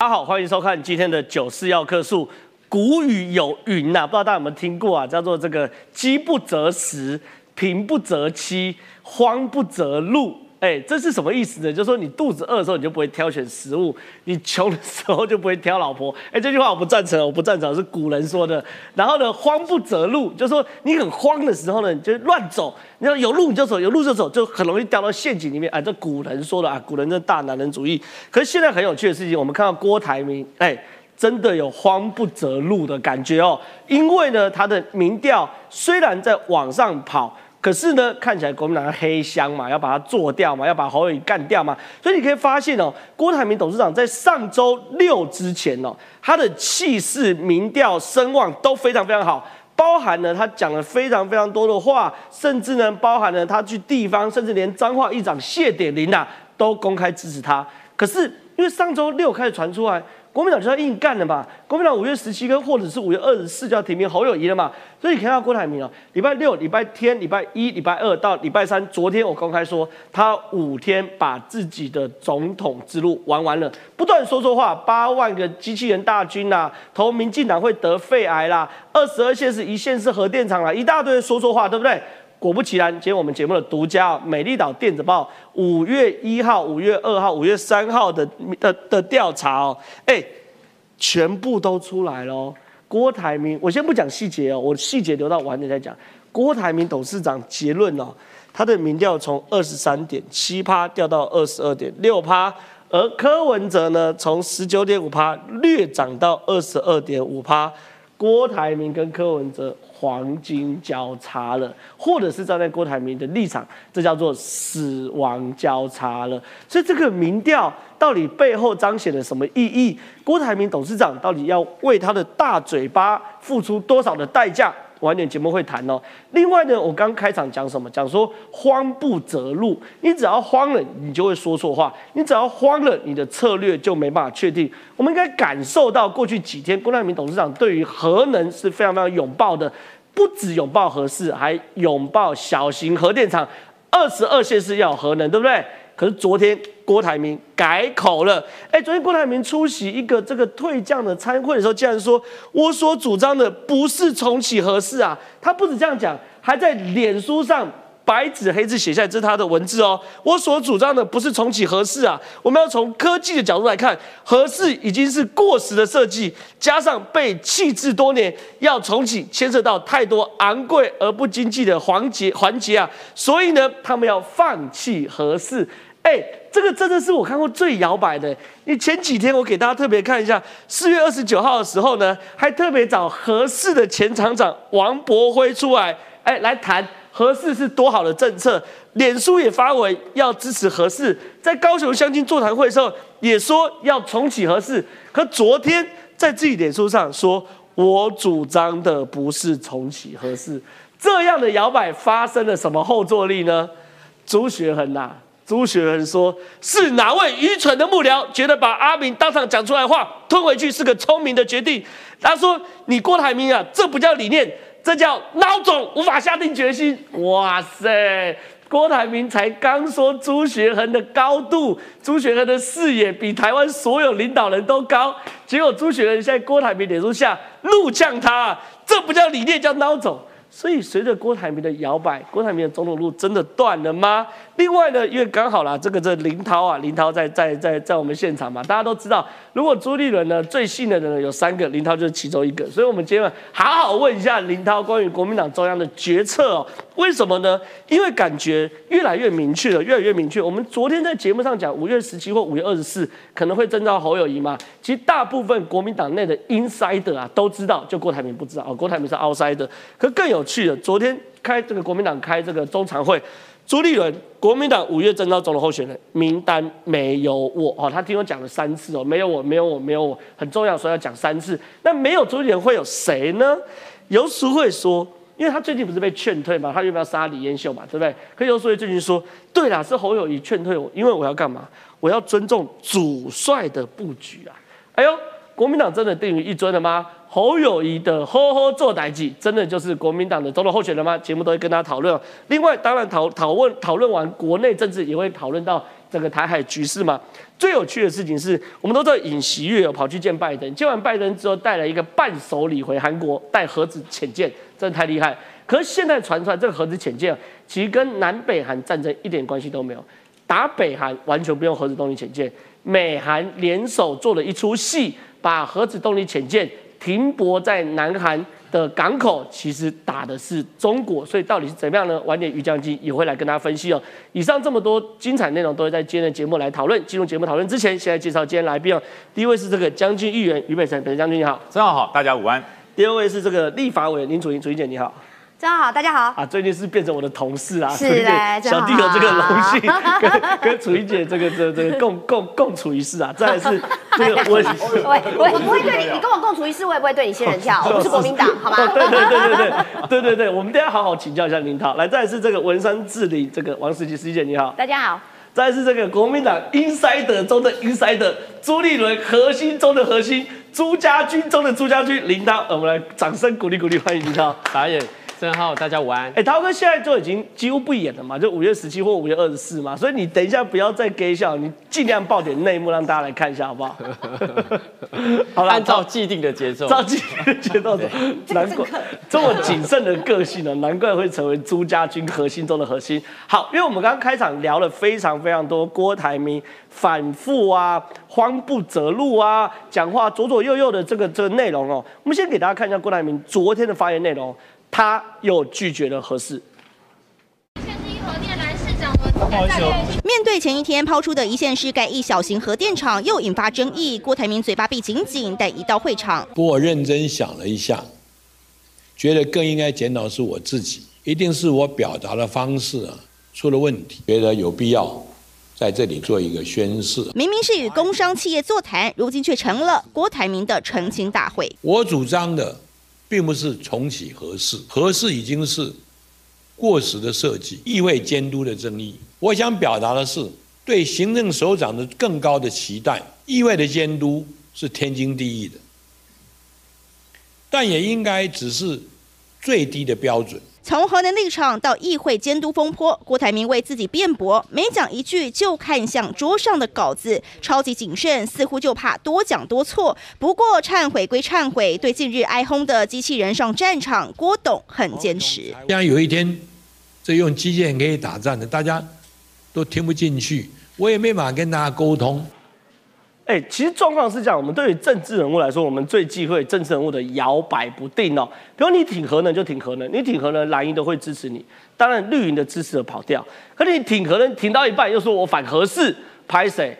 大家好，欢迎收看今天的九四要客数。古语有云呐、不知道大家有没有听过啊？叫做这个“饥不择食，贫不择妻，荒不择路”。哎，这是什么意思呢？就是说你肚子饿的时候，你就不会挑选食物；你穷的时候就不会挑老婆。哎，这句话我不赞成，我不赞成，是古人说的。然后呢，慌不择路，就是说你很慌的时候呢，你就乱走。你要有路你就走，有路就走，就很容易掉到陷阱里面。哎，这古人说的啊，古人的大男人主义。可是现在很有趣的事情，我们看到郭台铭，哎。真的有慌不择路的感觉哦，因为呢，他的民调虽然在往上跑，可是呢，看起来国民党黑箱嘛，要把它做掉嘛，要把侯友宜干掉嘛，所以你可以发现哦，郭台铭董事长在上周六之前哦，他的气势、民调、声望都非常非常好，包含了他讲了非常非常多的话，甚至呢，包含了他去地方，甚至连彰化议长谢点林呐都公开支持他。可是因为上周六开始传出来。国民党就要硬干了嘛！国民党五月十七跟或者是五月二十四就要提名侯友谊了嘛！所以你看到郭台铭啊，礼拜六、礼拜天、礼拜一、礼拜二到礼拜三，昨天我公开说他五天把自己的总统之路玩完了，不断说错话，八万个机器人大军啦，投民进党会得肺癌啦，二十二县是一线是核电厂啦，一大堆说错话，对不对？果不其然，今天我们节目的独家《美丽岛电子报》五月一号、五月二号、五月三号的的的调查哦，哎，全部都出来了。郭台铭，我先不讲细节哦，我细节留到晚点再讲。郭台铭董事长结论哦，他的民调从二十三点七趴掉到二十二点六趴，而柯文哲呢，从十九点五趴略涨到二十二点五趴。郭台铭跟柯文哲黄金交叉了，或者是站在郭台铭的立场，这叫做死亡交叉了。所以这个民调到底背后彰显了什么意义？郭台铭董事长到底要为他的大嘴巴付出多少的代价？晚点节目会谈哦。另外呢，我刚开场讲什么？讲说慌不择路。你只要慌了，你就会说错话；你只要慌了，你的策略就没办法确定。我们应该感受到过去几天，郭台铭董事长对于核能是非常非常拥抱的，不止拥抱核四，还拥抱小型核电厂。二十二线是要核能，对不对？可是昨天郭台铭改口了，哎，昨天郭台铭出席一个这个退将的参会的时候，竟然说我所主张的不是重启核四啊，他不止这样讲，还在脸书上白纸黑字写下来，这是他的文字哦。我所主张的不是重启核四啊，我们要从科技的角度来看，核四已经是过时的设计，加上被弃置多年，要重启牵涉到太多昂贵而不经济的环节环节啊，所以呢，他们要放弃核四。哎，这个真的是我看过最摇摆的。你前几天我给大家特别看一下，四月二十九号的时候呢，还特别找合适的前厂长王博辉出来，哎，来谈合适是多好的政策。脸书也发文要支持合适，在高雄相亲座谈会的时候也说要重启合适。可昨天在自己脸书上说，我主张的不是重启合适。这样的摇摆发生了什么后坐力呢？朱学恒呐。朱学恒说：“是哪位愚蠢的幕僚觉得把阿明当场讲出来的话吞回去是个聪明的决定？”他说：“你郭台铭啊，这不叫理念，这叫孬种，无法下定决心。”哇塞，郭台铭才刚说朱学恒的高度，朱学恒的视野比台湾所有领导人都高，结果朱学恒在郭台铭脸书下怒呛他：“这不叫理念，叫孬种。”所以，随着郭台铭的摇摆，郭台铭的总统路真的断了吗？另外呢，因为刚好啦，这个这林涛啊，林涛在在在在我们现场嘛，大家都知道，如果朱立伦呢最信任的人有三个，林涛就是其中一个。所以，我们今天好好问一下林涛关于国民党中央的决策哦。为什么呢？因为感觉越来越明确了，越来越明确。我们昨天在节目上讲，五月十七或五月二十四可能会征召侯友谊嘛。其实大部分国民党内的 insider 啊都知道，就郭台铭不知道哦。郭台铭是 outsider，可更有趣的，昨天开这个国民党开这个中常会，朱立伦国民党五月征召总统候选人名单没有我哦，他听我讲了三次哦，没有我，没有我，没有我，很重要，所以要讲三次。那没有朱立伦会有谁呢？有时会说。因为他最近不是被劝退嘛，他要不要杀李彦秀嘛，对不对？可有所以最近说，对啦，是侯友谊劝退我，因为我要干嘛？我要尊重主帅的布局啊！哎呦，国民党真的定于一尊了吗？侯友谊的呵呵做代际，真的就是国民党的总统候选人吗？节目都会跟大家讨论。另外，当然讨讨论讨论完国内政治，也会讨论到整个台海局势嘛。最有趣的事情是，我们都知道尹锡悦跑去见拜登，见完拜登之后带了一个伴手礼回韩国，带核子潜舰，真的太厉害。可是现在传出来，这个核子潜舰其实跟南北韩战争一点关系都没有，打北韩完全不用核子动力潜舰，美韩联手做了一出戏，把核子动力潜舰停泊在南韩。的港口其实打的是中国，所以到底是怎么样呢？晚点于将军也会来跟大家分析哦。以上这么多精彩内容都会在今天的节目来讨论。进入节目讨论之前，先来介绍今天来宾哦。第一位是这个将军议员于北辰，北辰将军你好，正好好，大家午安。第二位是这个立法委员林楚英，楚英姐你好。大家好，大家好啊！最近是变成我的同事啊，是的，小弟有这个荣幸，跟跟楚怡姐这个这这个共共共处一室啊。再是这个 我我我 不会对你，你跟我共处一室，我也不会对你仙人跳。我不是国民党，好吗？对对对对对对对对，我们等下好好请教一下林涛。来，再是这个文山治理这个王世吉师姐你好，大家好。再是这个国民党 insider 中的 insider 朱立伦核心中的核心朱家军中的朱家军林涛，我们来掌声鼓励鼓励，欢迎林涛，打野。郑浩，大家午安。哎，涛哥现在就已经几乎不演了嘛，就五月十七或五月二十四嘛，所以你等一下不要再给笑，你尽量爆点内幕让大家来看一下，好不好？好了，按照既定的节奏，照既定的节奏走。难怪这么谨慎的个性呢，难怪会成为朱家军核心中的核心。好，因为我们刚刚开场聊了非常非常多郭台铭反复啊、慌不择路啊、讲话左左右右的这个这个内容哦，我们先给大家看一下郭台铭昨天的发言内容。他又拒绝了核四。面对前一天抛出的一线市盖一小型核电厂，又引发争议。郭台铭嘴巴闭紧紧，但一到会场，不过我认真想了一下，觉得更应该检讨是我自己，一定是我表达的方式啊出了问题，觉得有必要在这里做一个宣誓。明明是与工商企业座谈，如今却成了郭台铭的澄清大会。我主张的。并不是重启合适，合适已经是过时的设计，意味监督的争议。我想表达的是对行政首长的更高的期待，意味的监督是天经地义的，但也应该只是最低的标准。从核能立场到议会监督风波，郭台铭为自己辩驳，每讲一句就看向桌上的稿子，超级谨慎，似乎就怕多讲多错。不过忏悔归忏悔，对近日哀轰的机器人上战场，郭董很坚持。像有一天，这用机器人可以打仗的，大家都听不进去，我也没法跟大家沟通。哎，其实状况是这样，我们对于政治人物来说，我们最忌讳政治人物的摇摆不定哦。比如你挺核能就挺核能，你挺核能蓝营都会支持你，当然绿营的支持者跑掉。可你挺核能挺到一半又说我反核四，拍谁？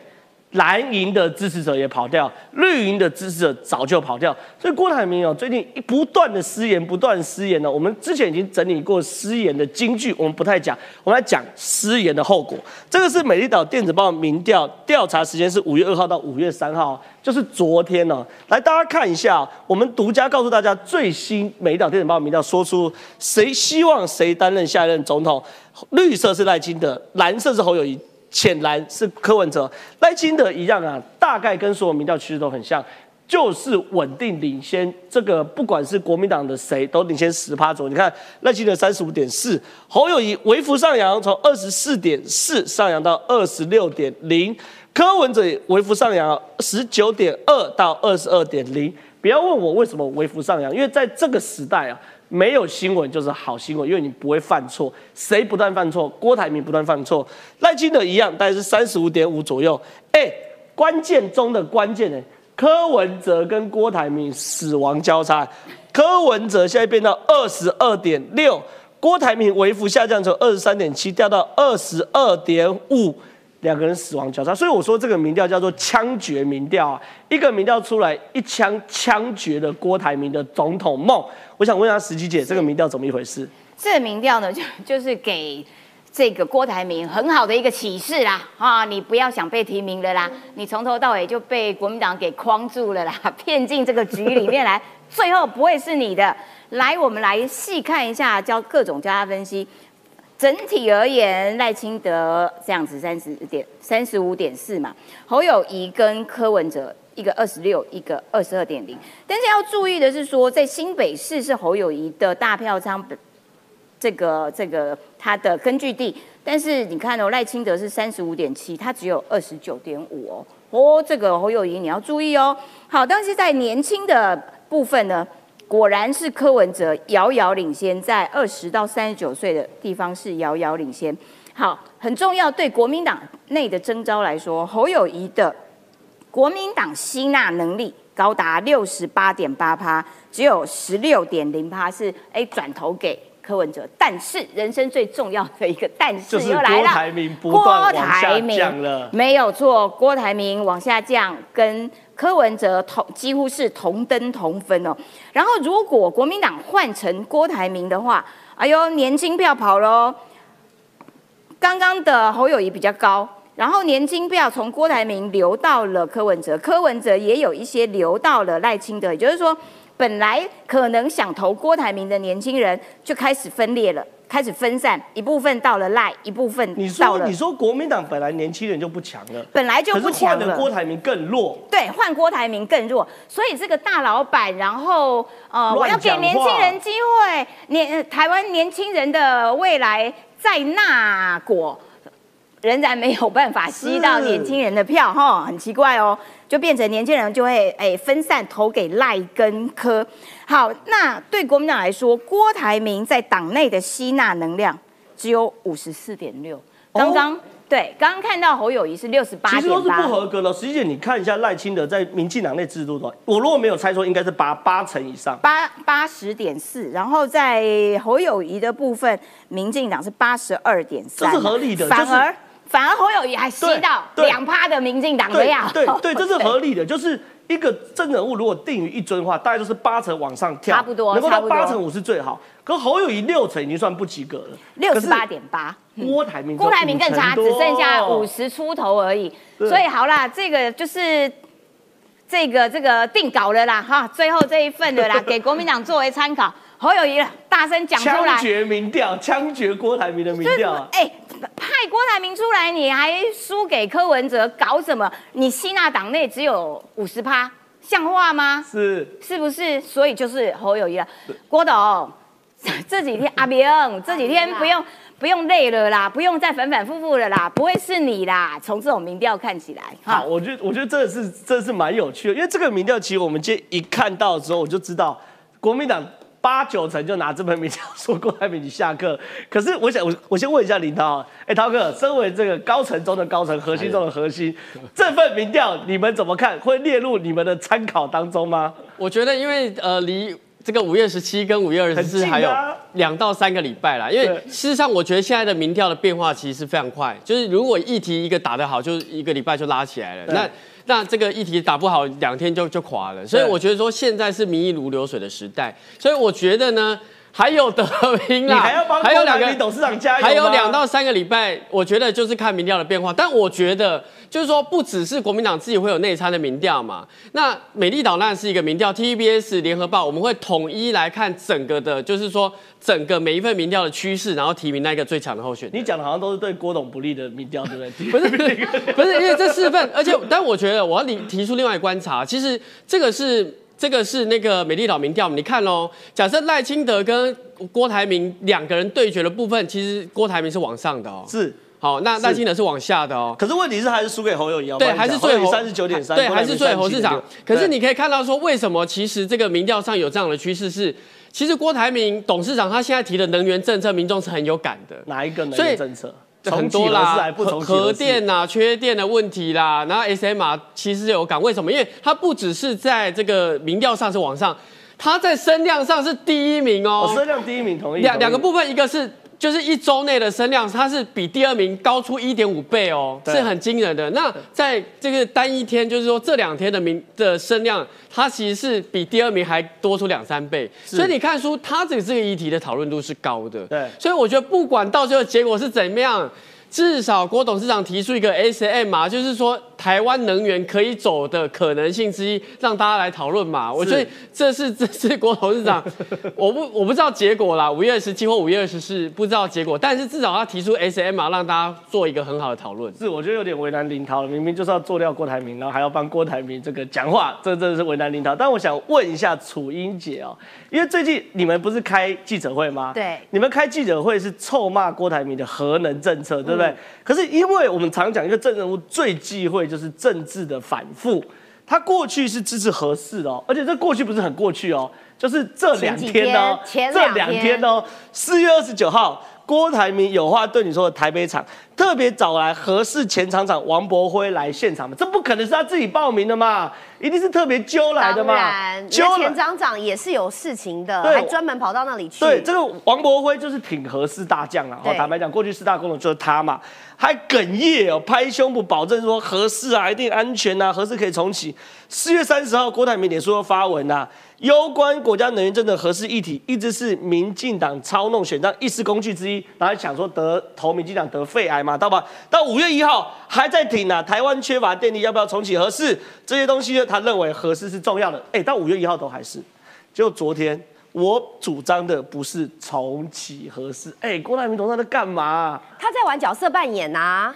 蓝营的支持者也跑掉，绿营的支持者早就跑掉，所以郭台铭哦，最近不断的失言，不断失言呢。我们之前已经整理过失言的金句，我们不太讲，我们来讲失言的后果。这个是美丽岛电子报民调调查时间是五月二号到五月三号，就是昨天呢。来，大家看一下，我们独家告诉大家最新美丽岛电子报民调说出谁希望谁担任下一任总统，绿色是赖清德，蓝色是侯友谊。浅蓝是柯文哲，赖清德一样啊，大概跟所有民调其实都很像，就是稳定领先。这个不管是国民党的谁都领先十趴左右。你看赖清德三十五点四，侯友谊微幅上扬，从二十四点四上扬到二十六点零，柯文哲微幅上扬十九点二到二十二点零。不要问我为什么微幅上扬，因为在这个时代啊。没有新闻就是好新闻，因为你不会犯错。谁不断犯错？郭台铭不断犯错，赖清德一样，大概是三十五点五左右。哎，关键中的关键呢？柯文哲跟郭台铭死亡交叉，柯文哲现在变到二十二点六，郭台铭微幅下降从二十三点七掉到二十二点五。两个人死亡交叉，所以我说这个民调叫做枪决民调啊，一个民调出来一枪枪决了郭台铭的总统梦。我想问一下石琪姐，这个民调怎么一回事？这个民调呢，就 就是给这个郭台铭很好的一个启示啦啊，你不要想被提名了啦，你从头到尾就被国民党给框住了啦，骗进这个局里面来，最后不会是你的。来，我们来细看一下，教各种交叉分析。整体而言，赖清德这样子三十点三十五点四嘛，侯友谊跟柯文哲一个二十六，一个二十二点零。但是要注意的是说，在新北市是侯友谊的大票仓这个这个他的根据地。但是你看哦，赖清德是三十五点七，他只有二十九点五哦。哦，这个侯友谊你要注意哦。好，但是在年轻的部分呢，果然是柯文哲遥遥领先，在二十到三十九岁的地方是遥遥领先。好，很重要，对国民党内的征召来说，侯友谊的国民党吸纳能力高达六十八点八趴，只有十六点零趴是哎转投给。柯文哲，但是人生最重要的一个但是又来了，郭台铭不断往下降了，没有错，郭台铭往下降，跟柯文哲同几乎是同登同分哦。然后如果国民党换成郭台铭的话，哎呦，年轻票跑喽。刚刚的侯友谊比较高，然后年轻票从郭台铭流到了柯文哲，柯文哲也有一些流到了赖清德，也就是说。本来可能想投郭台铭的年轻人就开始分裂了，开始分散，一部分到了赖，一部分你说你说国民党本来年轻人就不强了，本来就不强了，郭台铭更弱，对，换郭台铭更弱，所以这个大老板，然后呃，我要给年轻人机会，年台湾年轻人的未来在那国。仍然没有办法吸到年轻人的票，哈，很奇怪哦，就变成年轻人就会哎分散投给赖根科。好，那对国民党来说，郭台铭在党内的吸纳能量只有五十四点六。刚刚对，刚刚看到侯友谊是六十八其实都是不合格的。实际姐，你看一下赖清德在民进党内制度的，我如果没有猜错，应该是八八成以上，八八十点四。然后在侯友谊的部分，民进党是八十二点三，这是合理的，反而。反而侯友谊还吸到两趴的民进党的呀，对对，这是 合理的。就是一个真人物如果定于一尊的话，大概就是八成往上跳，差不多，能够到八成五是最好。可侯友谊六成已经算不及格了，六十八点八。郭台铭，郭台铭更差，只剩下五十出头而已。所以好啦，这个就是这个这个定稿了啦，哈，最后这一份的啦，给国民党作为参考。侯友谊大声讲出来，枪决民调，枪决郭台铭的民调。哎。派郭台铭出来，你还输给柯文哲，搞什么？你吸纳党内只有五十趴，像话吗？是是不是？所以就是侯友谊了。郭董，这几天阿明，这几天不用不用累了啦，不用再反反复复了啦，不会是你啦。从这种民调看起来，好，我觉得我觉得这是这是蛮有趣的，因为这个民调其实我们今天一看到之后，我就知道国民党。八九成就拿这本名调说郭台铭你下课，可是我想我我先问一下林涛，哎涛哥，身为这个高层中的高层，核心中的核心，这份民调你们怎么看？会列入你们的参考当中吗？我觉得因为呃离这个五月十七跟五月二十四还有两到三个礼拜啦，因为事实上我觉得现在的民调的变化其实是非常快，就是如果议题一个打得好，就一个礼拜就拉起来了。那那这个议题打不好，两天就就垮了。所以我觉得说现在是民意如流水的时代。所以我觉得呢，还有得拼啦，还有两个董事长加油还有两到三个礼拜，我觉得就是看民调的变化。但我觉得就是说，不只是国民党自己会有内参的民调嘛。那美丽岛那是一个民调，TVBS 联合报我们会统一来看整个的，就是说。整个每一份民调的趋势，然后提名那个最强的候选。你讲的好像都是对郭董不利的民调，对不对？不是不是，因为这四份，而且但我觉得我要提提出另外观察，其实这个是这个是那个美丽岛民调，你看哦，假设赖清德跟郭台铭两个人对决的部分，其实郭台铭是往上的哦。是。好，那赖清德是往下的哦。可是问题是还是输给侯友谊啊？对，还是最侯三十九点三，对，还是最侯市长。可是你可以看到说，为什么其实这个民调上有这样的趋势是？其实郭台铭董事长他现在提的能源政策，民众是很有感的。哪一个能源政策？很多啦，核电呐，缺电的问题啦，然后 SMR 其实有感，为什么？因为它不只是在这个民调上是往上，它在声量上是第一名哦。声量第一名，同意。两两个部分，一个是。就是一周内的升量，它是比第二名高出一点五倍哦，是很惊人的。那在这个单一天，就是说这两天的名的升量，它其实是比第二名还多出两三倍。所以你看出它这个这个议题的讨论度是高的。对，所以我觉得不管到最后结果是怎么样，至少郭董事长提出一个 S M 嘛，就是说台湾能源可以走的可能性之一，让大家来讨论嘛。我觉得这是这是郭董事长，我不我不知道结果啦，五月二十七或五月二十四不知道结果，但是至少他提出 S M 嘛，让大家做一个很好的讨论。是，我觉得有点为难林涛了，明明就是要做掉郭台铭，然后还要帮郭台铭这个讲话，这真的是为难林涛。但我想问一下楚英姐哦，因为最近你们不是开记者会吗？对，你们开记者会是臭骂郭台铭的核能政策，对不对？可是因为我们常讲一个政治人物最忌讳就是政治的反复，他过去是支持合适的哦，而且这过去不是很过去哦，就是这两天呢，这两天哦，四月二十九号。郭台铭有话对你说的台北场特别找来合适前厂长王博辉来现场嘛？这不可能是他自己报名的嘛？一定是特别揪来的嘛？当然，前厂长也是有事情的，还专门跑到那里去。对，这个王博辉就是挺合适大将啊。坦白讲，过去四大功能就是他嘛，还哽咽哦，拍胸脯保证说合适啊，一定安全啊，合适可以重启。四月三十号，郭台铭脸书发文呐。攸关国家能源政策合适议题，一直是民进党操弄选战议事工具之一，然后想说得投民进党得肺癌嘛，到吧？到五月一号还在挺啊，台湾缺乏电力，要不要重启合适？这些东西呢，他认为合适是重要的。哎，到五月一号都还是，就昨天我主张的不是重启合适，哎，郭台铭董事长在干嘛？他在玩角色扮演呐。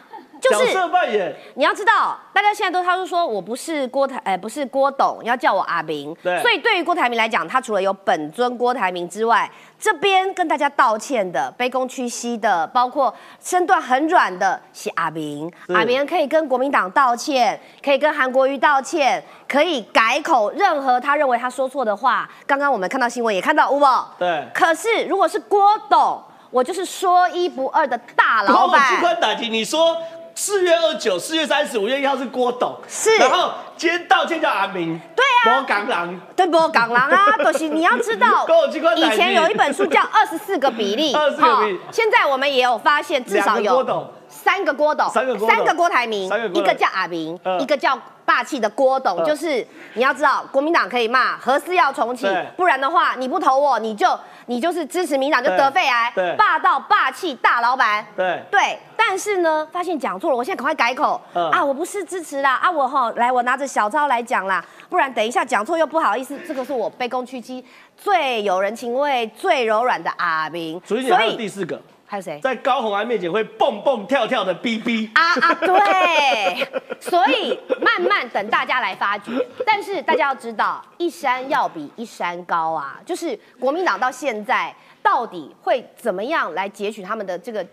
角色扮演，你要知道，大家现在都他都说我不是郭台，哎，不是郭董，要叫我阿明。对，所以对于郭台铭来讲，他除了有本尊郭台铭之外，这边跟大家道歉的、卑躬屈膝的，包括身段很软的，是阿明。阿明可以跟国民党道歉，可以跟韩国瑜道歉，可以改口任何他认为他说错的话。刚刚我们看到新闻也看到，吴对。可是如果是郭董，我就是说一不二的大老板。我关打击，你说。四月二九、四月三十、五月一号是郭董，是，然后今天道歉叫阿明，对啊，波港狼，对波港狼啊，都是你要知道，以前有一本书叫《二十四个比例》，二十四个比例，现在我们也有发现，至少有三个郭董，三个郭三个郭台铭，一个叫阿明，一个叫霸气的郭董，就是你要知道，国民党可以骂，何事要重启，不然的话你不投我，你就。你就是支持民党就得肺癌，霸道霸气大老板，对对，但是呢，发现讲错了，我现在赶快改口啊！我不是支持啦啊！我哈来，我拿着小抄来讲啦，不然等一下讲错又不好意思。这个是我卑躬屈膝、最有人情味、最柔软的阿明，所以第四个。还有谁在高红安面前会蹦蹦跳跳的逼逼啊啊！对，所以慢慢等大家来发掘。但是大家要知道，一山要比一山高啊！就是国民党到现在到底会怎么样来截取他们的这个？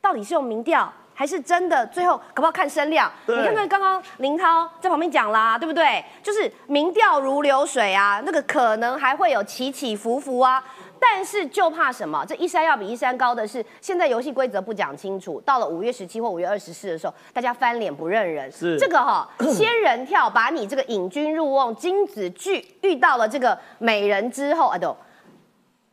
到底是用民调，还是真的最后可不可看声量？你看看刚刚林涛在旁边讲啦，对不对？就是民调如流水啊，那个可能还会有起起伏伏啊。但是就怕什么？这一山要比一山高的是，现在游戏规则不讲清楚，到了五月十七或五月二十四的时候，大家翻脸不认人。是这个哈，仙人跳把你这个引君入瓮，金子聚遇到了这个美人之后，啊都，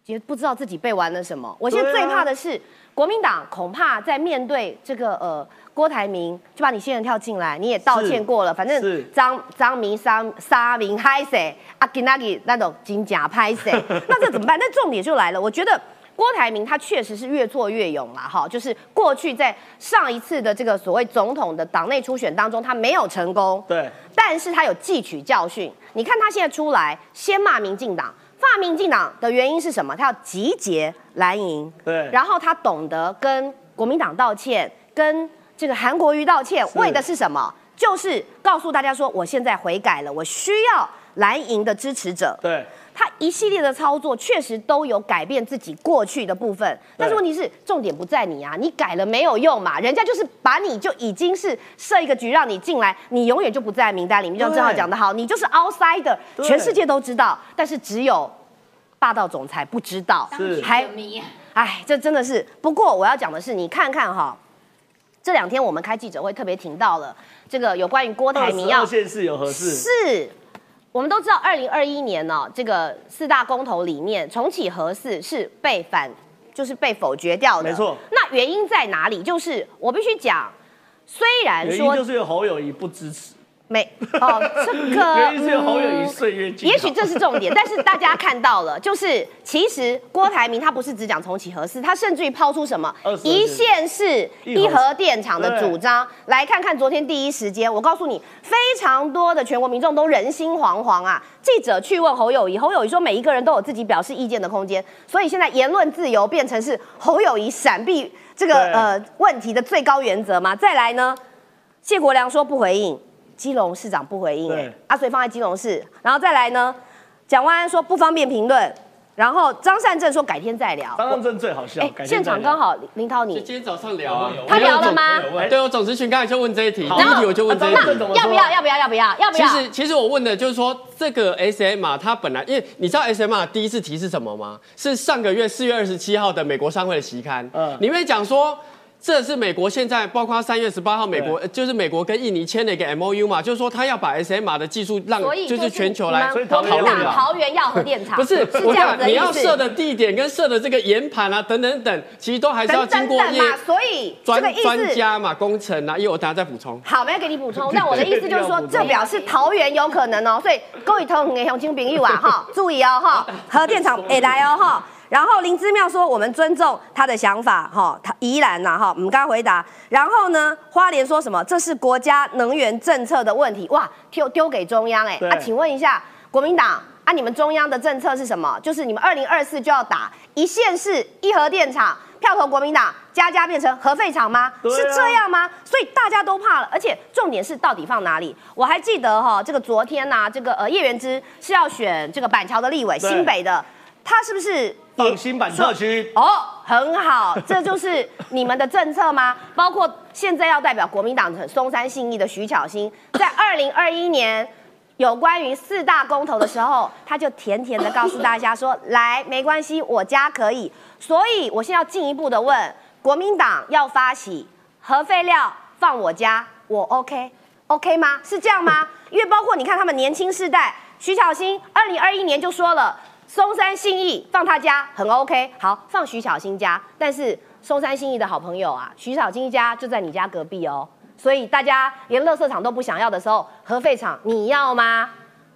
其实不知道自己被玩了什么。我现在最怕的是国民党，恐怕在面对这个呃。郭台铭就把你新人跳进来，你也道歉过了，反正张张明、沙沙明嗨谁阿吉那吉那种金甲拍谁，那这怎么办？那重点就来了，我觉得郭台铭他确实是越挫越勇了哈，就是过去在上一次的这个所谓总统的党内初选当中，他没有成功，对，但是他有汲取教训。你看他现在出来先骂民进党，骂民进党的原因是什么？他要集结蓝营，对，然后他懂得跟国民党道歉，跟。这个韩国瑜道歉为的是什么？就是告诉大家说，我现在悔改了，我需要蓝营的支持者。对，他一系列的操作确实都有改变自己过去的部分，但是问题是重点不在你啊，你改了没有用嘛？人家就是把你就已经是设一个局让你进来，你永远就不在名单里面。就正好讲的好，你就是 outsider，全世界都知道，但是只有霸道总裁不知道。是，还哎，这真的是。不过我要讲的是，你看看哈。这两天我们开记者会，特别听到了这个有关于郭台铭要县市有合适，是我们都知道，二零二一年呢，这个四大公投里面重启核四是被反，就是被否决掉的。没错。那原因在哪里？就是我必须讲，虽然说就是有侯友谊不支持。没哦，这个侯友谊岁月静。也许这是重点，但是大家看到了，就是其实郭台铭他不是只讲重启核四，他甚至于抛出什么一线市一核电厂的主张。来看看昨天第一时间，我告诉你，非常多的全国民众都人心惶惶啊！记者去问侯友谊，侯友谊说每一个人都有自己表示意见的空间，所以现在言论自由变成是侯友谊闪避这个呃问题的最高原则嘛？再来呢，谢国良说不回应，基隆市长不回应、对哎，啊，所以放在基隆市，然后再来呢，蒋万安说不方便评论，然后张善政说改天再聊。张善政最好笑，哎，现场刚好林涛你，就今天早上聊啊，他聊了吗？对，我总咨询刚才就问这一题，第好一题我就问这要不要？要不要？要不要？要不要其要？实其实我问的就是说，这个 S M 啊，它本来因为你知道 S M 啊第一次提是什么吗？是上个月四月二十七号的美国商会的期刊，嗯里面讲说。这是美国现在包括三月十八号，美国就是美国跟印尼签了一个 M O U 嘛，就是说他要把 S M R 的技术让就是全球来讨论嘛桃园要核电厂，不是，是这样你。要设的地点跟设的这个岩盘啊，等等等，其实都还是要等经过业所以这专个意思。专家嘛、工程啊，因为我等下再补充。好，没有给你补充。那我的意思就是说这表示桃园有可能哦。所以各位同的乡亲朋友啊，哈，注意哦，哈，核电厂会来哦，哈。然后林之妙说，我们尊重他的想法，哈，他依然呐，哈，我们刚回答。然后呢，花莲说什么？这是国家能源政策的问题，哇，丢丢给中央，哎，对啊，请问一下，国民党啊，你们中央的政策是什么？就是你们二零二四就要打一线是一核电厂，票投国民党，家家变成核废厂吗？啊是这样吗？所以大家都怕了，而且重点是到底放哪里？我还记得哈、这个昨天呐、这个呃叶元之是要选这个板桥的立委，新北的，他是不是新版特区，哦，很好，这就是你们的政策吗？包括现在要代表国民党的松山信义的徐巧芯，在二零二一年有关于四大公投的时候，他就甜甜的告诉大家说：“来，没关系，我家可以。”所以我现在要进一步的问，国民党要发起核废料放我家，我 OK OK 吗？是这样吗？因为包括你看他们年轻世代，徐巧芯二零二一年就说了。松山信义放他家很 OK，好放徐小新家，但是松山信义的好朋友啊，徐小新家就在你家隔壁哦，所以大家连垃圾场都不想要的时候，核废厂你要吗？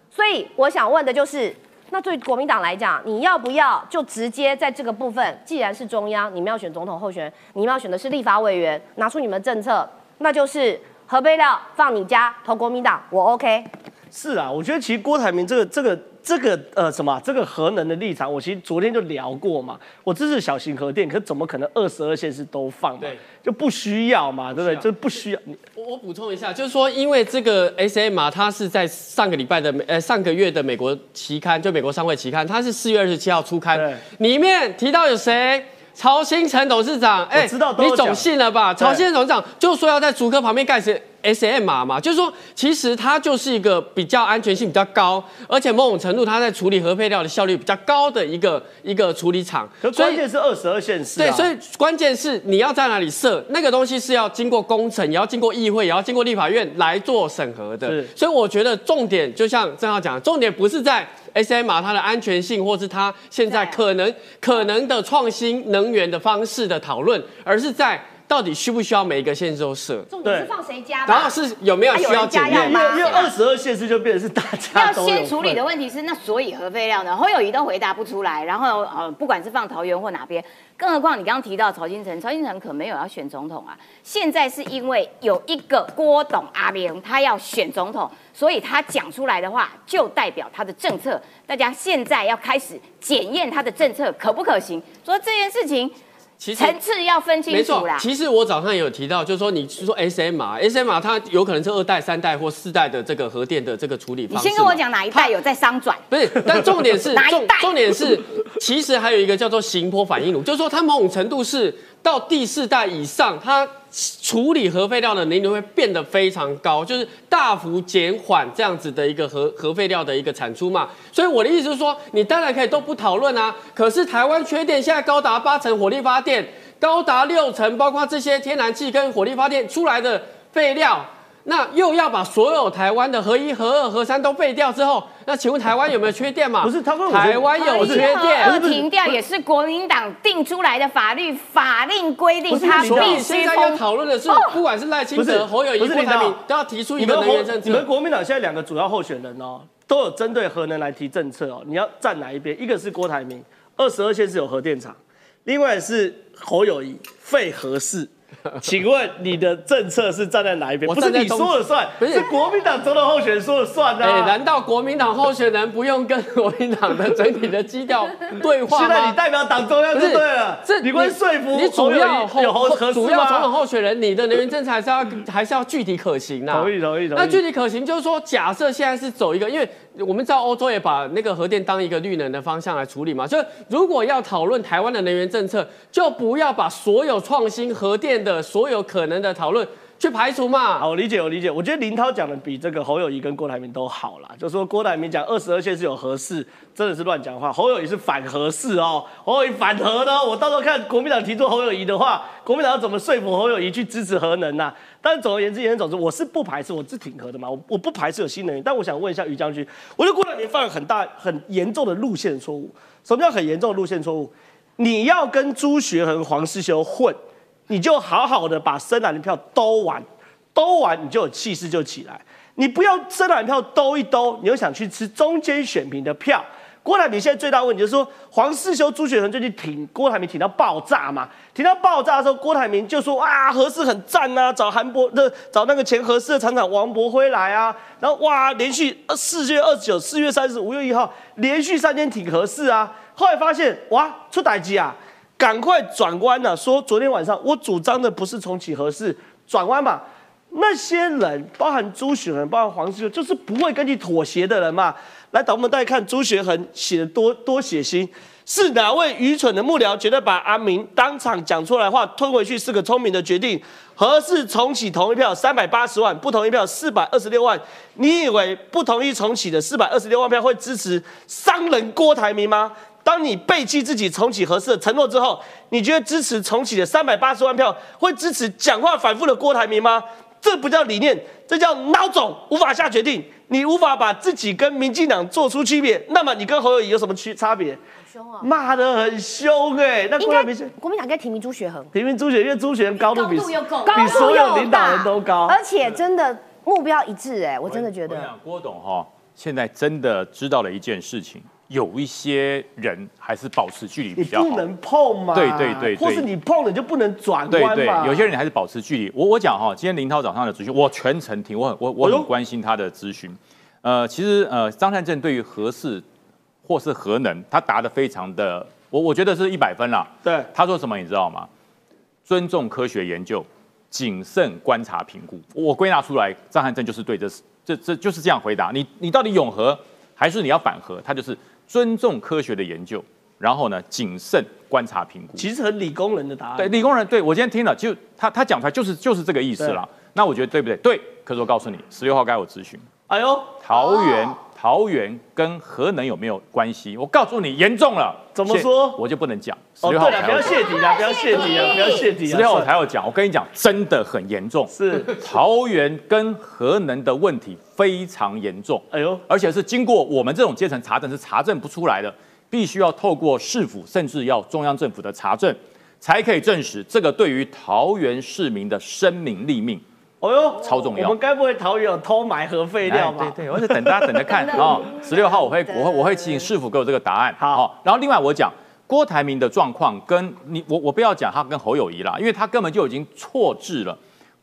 所以我想问的就是，那对国民党来讲，你要不要就直接在这个部分，既然是中央，你们要选总统候选人，你们要选的是立法委员，拿出你们的政策，那就是核废料放你家投国民党，我 OK。是啊，我觉得其实郭台铭这个这个这个呃什么啊、这个核能的立场，我其实昨天就聊过嘛。我支持小型核电，可怎么可能二十二县市都放嘛？对，就不需要嘛，对不对？就不需要。你我我补充一下，就是说，因为这个 S M 啊，它是在上个礼拜的美呃上个月的美国期刊，就美国商会期刊，它是四月二十七号出刊对，里面提到有谁？曹新成董事长，哎知道都有讲你总信了吧？曹新成董事长就说要在竹科旁边盖是 S M 码嘛，就是说其实它就是一个比较安全性比较高，而且某种程度它在处理核废料的效率比较高的一个一个处理厂，可所以关键是二十二县市、啊，对，所以关键是你要在哪里设那个东西是要经过工程，也要经过议会，也要经过立法院来做审核的。所以我觉得重点就像郑浩讲的，重点不是在 SMR 它的安全性，或是它现在可能可能的创新能源的方式的讨论，而是在到底需不需要每一个县市都设，重点是放谁家吧？然后是有没有需要检验。因为因为二十二县市就变成是大家要先处理的份问题是，那所以核废料呢？侯友谊都回答不出来，然后呃，不管是放桃园或哪边，更何况你刚刚提到曹金城，曹金城可没有要选总统啊。现在是因为有一个郭董阿明他要选总统，所以他讲出来的话就代表他的政策。大家现在要开始检验他的政策可不可行，说这件事情其实层次要分清楚啦，。其实我早上也有提到，就是说你是说 SMR，SMR 它有可能是二代、三代或四代的这个核电的这个处理你方式你。先跟我讲哪一代有在商转？不是，但重点是重 哪一代重点是，其实还有一个叫做行波反应炉，就是说它某种程度是到第四代以上，它处理核废料的能力会变得非常高，就是大幅减缓这样子的一个核核废料的一个产出嘛。所以我的意思是说，你当然可以都不讨论啊，可是台湾缺电现在高达八成火力发电，高达六成，包括这些天然气跟火力发电出来的废料。那又要把所有台湾的核一、核二、核三都废掉之后，那请问台湾有没有缺电嘛？不是他说我台湾有缺电，二停掉也是国民党定出来的法律，法令规定不是它你所以必须现在要。讨论的是，不管是赖清德、侯友谊、郭台铭，都要提出一个你们国能源政策。你们国民党现在两个主要候选人哦，都有针对核能来提政策哦。你要站哪一边？一个是郭台铭，二十二线是有核电厂，另外是侯友谊废核市。请问你的政策是站在哪一边？不是你说了算，是国民党总统候选人说了算啊！哎，难道国民党候选人不用跟国民党的整体的基调对话吗？现在你代表党中央就对了，这你会说服你主要有核主要总统候选人，你的能源政策还是要还是要具体可行啊？同意同意同意。那具体可行就是说，假设现在是走一个，因为我们知道欧洲也把那个核电当一个绿能的方向来处理嘛，所以如果要讨论台湾的能源政策，就不要把所有创新核电的所有可能的讨论去排除嘛？好，我理解，我理解。我觉得林涛讲的比这个侯友谊跟郭台铭都好啦。就说郭台铭讲二十二线是有核事，真的是乱讲话。侯友谊是反核事哦，侯友谊反核的。我到时候看国民党提出侯友谊的话，国民党要怎么说服侯友谊去支持核能呢？但总而言之，言总之，我是不排斥，我是挺核的嘛。我我不排斥有新能源，但我想问一下于将军，我觉得郭台铭犯了很大很严重的路线错误。什么叫很严重的路线错误？你要跟朱学恒、黄世修混。你就好好的把深蓝的票兜完，兜完你就有气势就起来。你不要深蓝票兜一兜，你又想去吃中间选民的票。郭台铭现在最大问题就是说，黄世修、朱雪恒最近挺郭台铭挺到爆炸嘛，挺到爆炸的时候，郭台铭就说啊，合适很赞啊，找韩博的找那个前合适的厂长王博辉来啊，然后哇，连续四月二十九、四月三十、五月一号连续三天挺合适啊，后来发现哇，出歹机啊。赶快转弯呐！说昨天晚上我主张的不是重启合适，转弯嘛。那些人，包含朱雪恒，包含黄世修，就是不会跟你妥协的人嘛。来，导我们大家看朱雪恒写的多多血腥，是哪位愚蠢的幕僚觉得把阿明当场讲出来话吞回去是个聪明的决定？何事重启同一票三百八十万，不同意票四百二十六万。你以为不同意重启的四百二十六万票会支持商人郭台铭吗？当你背弃自己重启合适的承诺之后，你觉得支持重启的三百八十万票会支持讲话反复的郭台铭吗？这不叫理念，这叫孬种，无法下决定。你无法把自己跟民进党做出区别，那么你跟侯友谊有什么区差别？凶啊！骂得很凶哎。那郭台铭是国民党应该提名朱学恒，提名朱学，因为朱学恒高度比比所有领导人都高，而且真的目标一致哎，我真的觉得。郭董哈，现在真的知道了一件事情。有一些人还是保持距离比较好，不能碰嘛。对对对，或是你碰了就不能转对对，有些人还是保持距离。我我讲哈，今天林涛早上的资讯，我全程听，我很我我很关心他的咨询。呃，其实呃，张善政对于核事或是核能，他答的非常的，我我觉得是一百分啦。对，他说什么你知道吗？尊重科学研究，谨慎观察评估。我归纳出来，张善政就是对这这这就是这样回答。你你到底永和还是你要反核？他就是。尊重科学的研究，然后呢，谨慎观察评估。其实很理工人的答案。对，理工人，对我今天听了，就他他讲出来就是就是这个意思了。那我觉得对不对？对。可是我告诉你，十六号该我咨询。哎呦，桃园桃园跟核能有没有关系？我告诉你，严重了。怎么说？我就不能讲。哦，对了，不要泄底啊，不要泄底啊，不要泄题。十六号才要讲。我跟你讲，真的很严重。是桃园跟核能的问题非常严重。哎呦，而且是经过我们这种阶层查证是查证不出来的，必须要透过市府，甚至要中央政府的查证，才可以证实这个对于桃园市民的生命立命。哦呦，超重要！我们该不会桃园有偷埋核废料吧？对对，我是等大家等着看 啊。十六号我会我会我会请市府给我这个答案。好，然后另外我讲郭台铭的状况，跟你我我不要讲他跟侯友谊啦，因为他根本就已经错置了。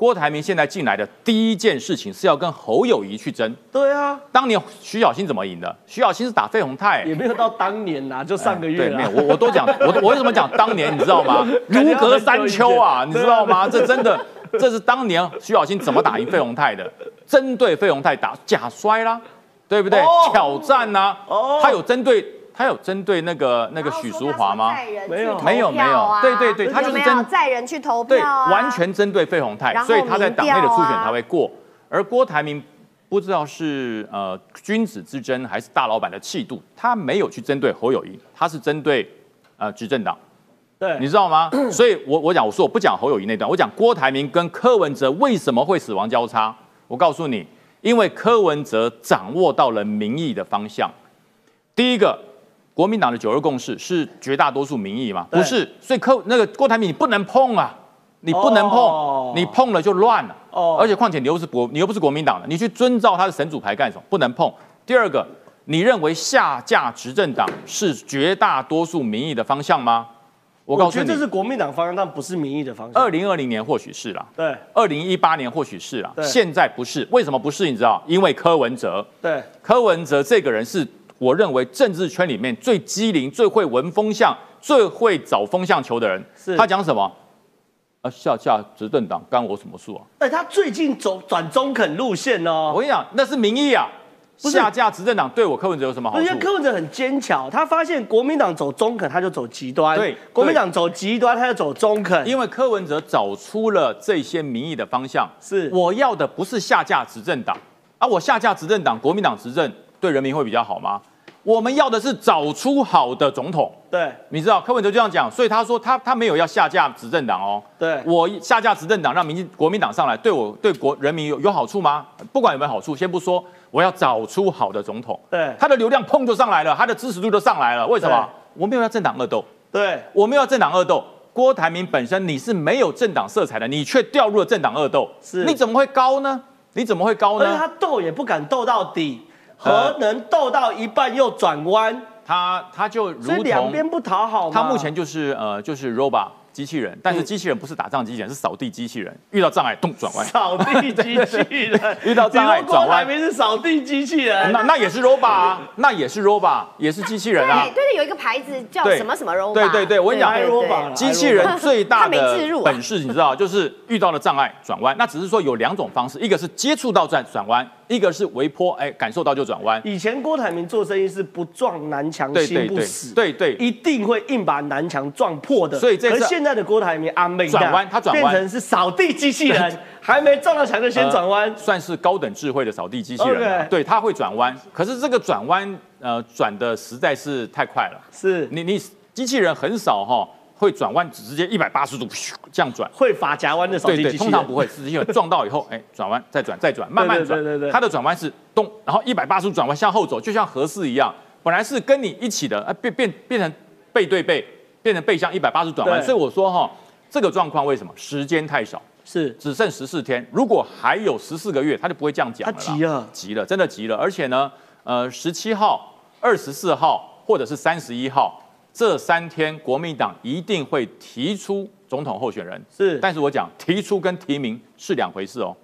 郭台铭现在进来的第一件事情是要跟侯友谊去争。对啊，当年徐小新怎么赢的？徐小新是打费鸿泰，也没有到当年呐，就上个月。对，没有。我我都讲，我我为什么讲当年？你知道吗？如隔三秋啊，你知道吗？这真的。这是当年徐小新怎么打赢费鸿泰的？针对费鸿泰打假摔啦，对不对？挑战呐，他有针对他有针对那个那个许淑华吗？没有没有没有，对对对，他就是针载人去投票啊，完全针对费鸿泰，所以他在党内的初选才会过。而郭台铭不知道是呃君子之争还是大老板的气度，他没有去针对侯友谊，他是针对呃执政党。对，你知道吗？所以，我我讲，我说我不讲侯友谊那段，我讲郭台铭跟柯文哲为什么会死亡交叉。我告诉你，因为柯文哲掌握到了民意的方向。第一个，国民党的九二共识是绝大多数民意嘛？不是，所以柯那个郭台铭你不能碰啊，你不能碰，你碰了就乱了。哦，而且况且你又是国，你又不是国民党的，你去遵照他的神主牌干什么？不能碰。第二个，你认为下架执政党是绝大多数民意的方向吗？我告诉你觉得这，是国民党方向，但不是民意的方向。二零二零年或许是啦，对二零一八年或许是啦，对现在不是。为什么不是？你知道？因为柯文哲，对，柯文哲这个人是我认为政治圈里面最机灵、最会闻风向、最会找风向球的人。是他讲什么？啊，下架执政党干我什么事啊？哎，他最近走转中肯路线哦我，跟你讲，那是民意啊。下架执政党对我柯文哲有什么好处因为？柯文哲很坚强，他发现国民党走中肯，他就走极端；对国民党走极端，他就走中肯。因为柯文哲找出了这些民意的方向，是我要的不是下架执政党啊，我下架执政党，国民党执政对人民会比较好吗？我们要的是找出好的总统。对你知道柯文哲就这样讲，所以他说他他没有要下架执政党哦。对我下架执政党，让民进国民党上来，对我对国人民有有好处吗？不管有没有好处，先不说，我要找出好的总统。对他的流量砰就上来了，他的支持度就上来了。为什么？我没有要政党恶斗，对我没有要政党恶斗。郭台铭本身你是没有政党色彩的，你却掉入了政党恶斗，是你怎么会高呢？你怎么会高呢？而且他斗也不敢斗到底，呃何能斗到一半又转弯？他他就如所以两边不讨好嘛。他目前就是呃就是 robot 机器人，但是机器人不是打仗机器人，是扫地机器人，遇到障碍动转弯。扫地机器人 遇到障碍转弯台铭是扫地机器人，那那也是 robot 啊，那也是 robot，也是机器人啊对。对对，有一个牌子叫什么什么 robot。对对对我跟你讲对对对 iRobot 机器人最大的置入啊本事，你知道，就是遇到了障碍转弯。那只是说有两种方式，一个是接触到转转弯，一个是微坡，哎，感受到就转弯。以前郭台铭做生意是不撞南墙心不死，对对，一定会硬把南墙撞破的。所以这次可是现在的郭台铭阿妹转弯他转弯变成是扫地机器人，还没撞到墙就先转弯。算是高等智慧的扫地机器人对，它会转弯，可是这个转弯呃转的实在是太快了。是你你机器人很少哈、会转弯，直接一百八十度咻这样转。会发夹弯的扫对对，地机器人，通常不会，是因为撞到以后，哎，转弯再转再转，慢慢转。对对对对它的转弯是咚，然后一百八十度转弯向后走，就像合适一样。本来是跟你一起的，哎，变变变成背对背，变成背向一百八十度转弯。所以我说哈、这个状况为什么时间太少？是只剩十四天，如果还有十四个月，他就不会这样讲了。他急了急了，真的急了。而且呢，呃，十七号、二十四号或者是三十一号这三天，国民党一定会提出总统候选人。是但是我讲提出跟提名是两回事哦。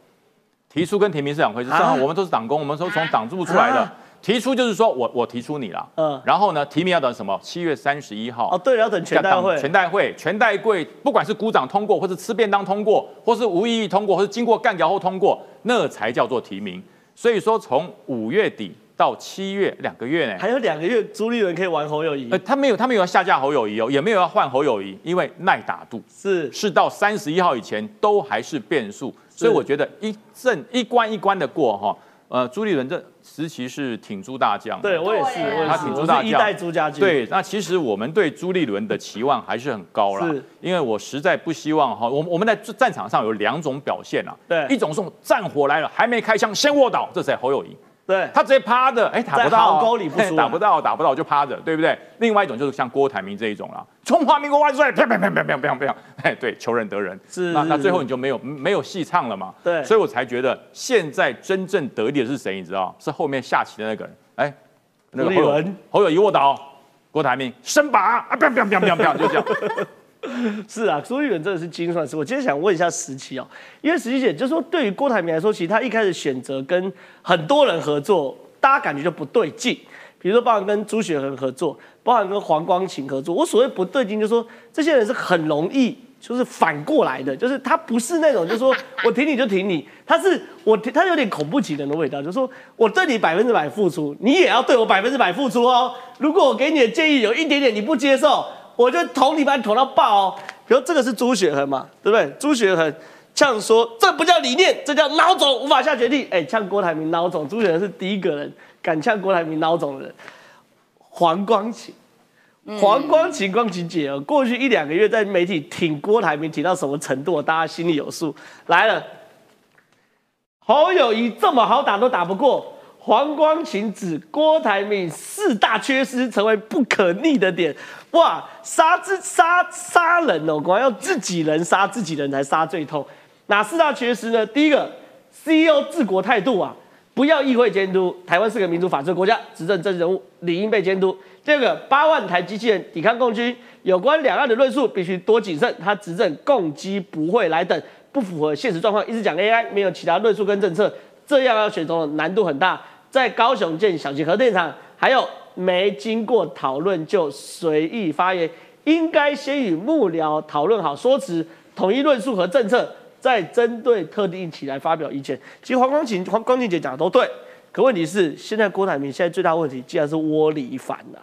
提出跟提名是两回事，啊正好我们都是党工，我们都从党部出来的。啊提出就是说我我提出你了，嗯然后呢，提名要等什么？七月三十一号哦，对，要等全代会，全代会，全代会，不管是鼓掌通过，或是吃便当通过，或是无异议通过，或是经过干掉后通过，那才叫做提名。所以说，从五月底到七月两个月呢，还有两个月，朱立伦可以玩侯友谊。呃，，他没有他没有要下架侯友谊哦，也没有要换侯友谊，因为耐打度。是。是到三十一号以前都还是变数，所以我觉得一阵一关一关的过哈。呃，朱立伦这时期是挺朱大将的，对我也是，他我也是，我挺朱大将。一代朱家军，，对，那其实我们对朱立伦的期望还是很高啦是，因为我实在不希望哈，我们我们在战场上有两种表现啊，对。一种是战火来了还没开枪先卧倒，这谁侯友谊，对，他直接趴着，哎，打不到。壕沟里不输。啊 打不到，打不到就趴着，对不对？另外一种就是像郭台铭这一种啦，中华民国万岁，啪啪啪啪啪啪啪，哎，对，求人得人，那那最后你就没有没有戏唱了嘛，对。所以我才觉得现在真正得利的是谁，你知道？是后面下棋的那个人，哎，那个侯友侯友谊卧倒，郭台铭伸拔啊，啪啪啪啪啪，就这样。是啊，朱立伦真的是精算师。我今天想问一下石琪哦，因为石琪姐就是说，对于郭台铭来说，其实他一开始选择跟很多人合作，大家感觉就不对劲。比如说，包含跟朱雪恒合作，包含跟黄光琴合作。我所谓不对劲，就是说这些人是很容易就是反过来的，就是他不是那种，就是说我挺你就挺你，他是我挺他有点恐怖情人的味道，就是说我对你百分之百付出，你也要对我百分之百付出哦。如果我给你的建议有一点点你不接受，我就捅你把你捅到爆哦。比如这个是朱雪恒嘛，对不对？朱雪恒呛说这不叫理念，这叫孬种，无法下决定。哎，呛郭台铭孬种，朱雪恒是第一个人敢呛郭台铭孬种的人。黄光琴，黄光琴光琴姐哦，过去一两个月在媒体挺郭台铭挺到什么程度，大家心里有数。来了，侯友谊这么好打都打不过，黄光琴指郭台铭四大缺失成为不可逆的点。哇，杀之杀杀人哦，果然要自己人杀自己人才杀最痛。哪四大缺失呢？第一个，CEO 治国态度啊，不要议会监督，台湾是个民主法治国家，执政政治人物理应被监督。第二个，八万台机器人抵抗共军，有关两岸的论述必须多谨慎。他执政共机不会来等，不符合现实状况，一直讲 AI，没有其他论述跟政策，这样要选总统难度很大。在高雄建小型核电厂，还有没经过讨论就随意发言，应该先与幕僚讨论好说辞，统一论述和政策。再针对特定议题来发表意见，其实黄光琴、黄光琴姐讲的都对，可问题是现在郭台铭现在最大问题，竟然是窝里反呐。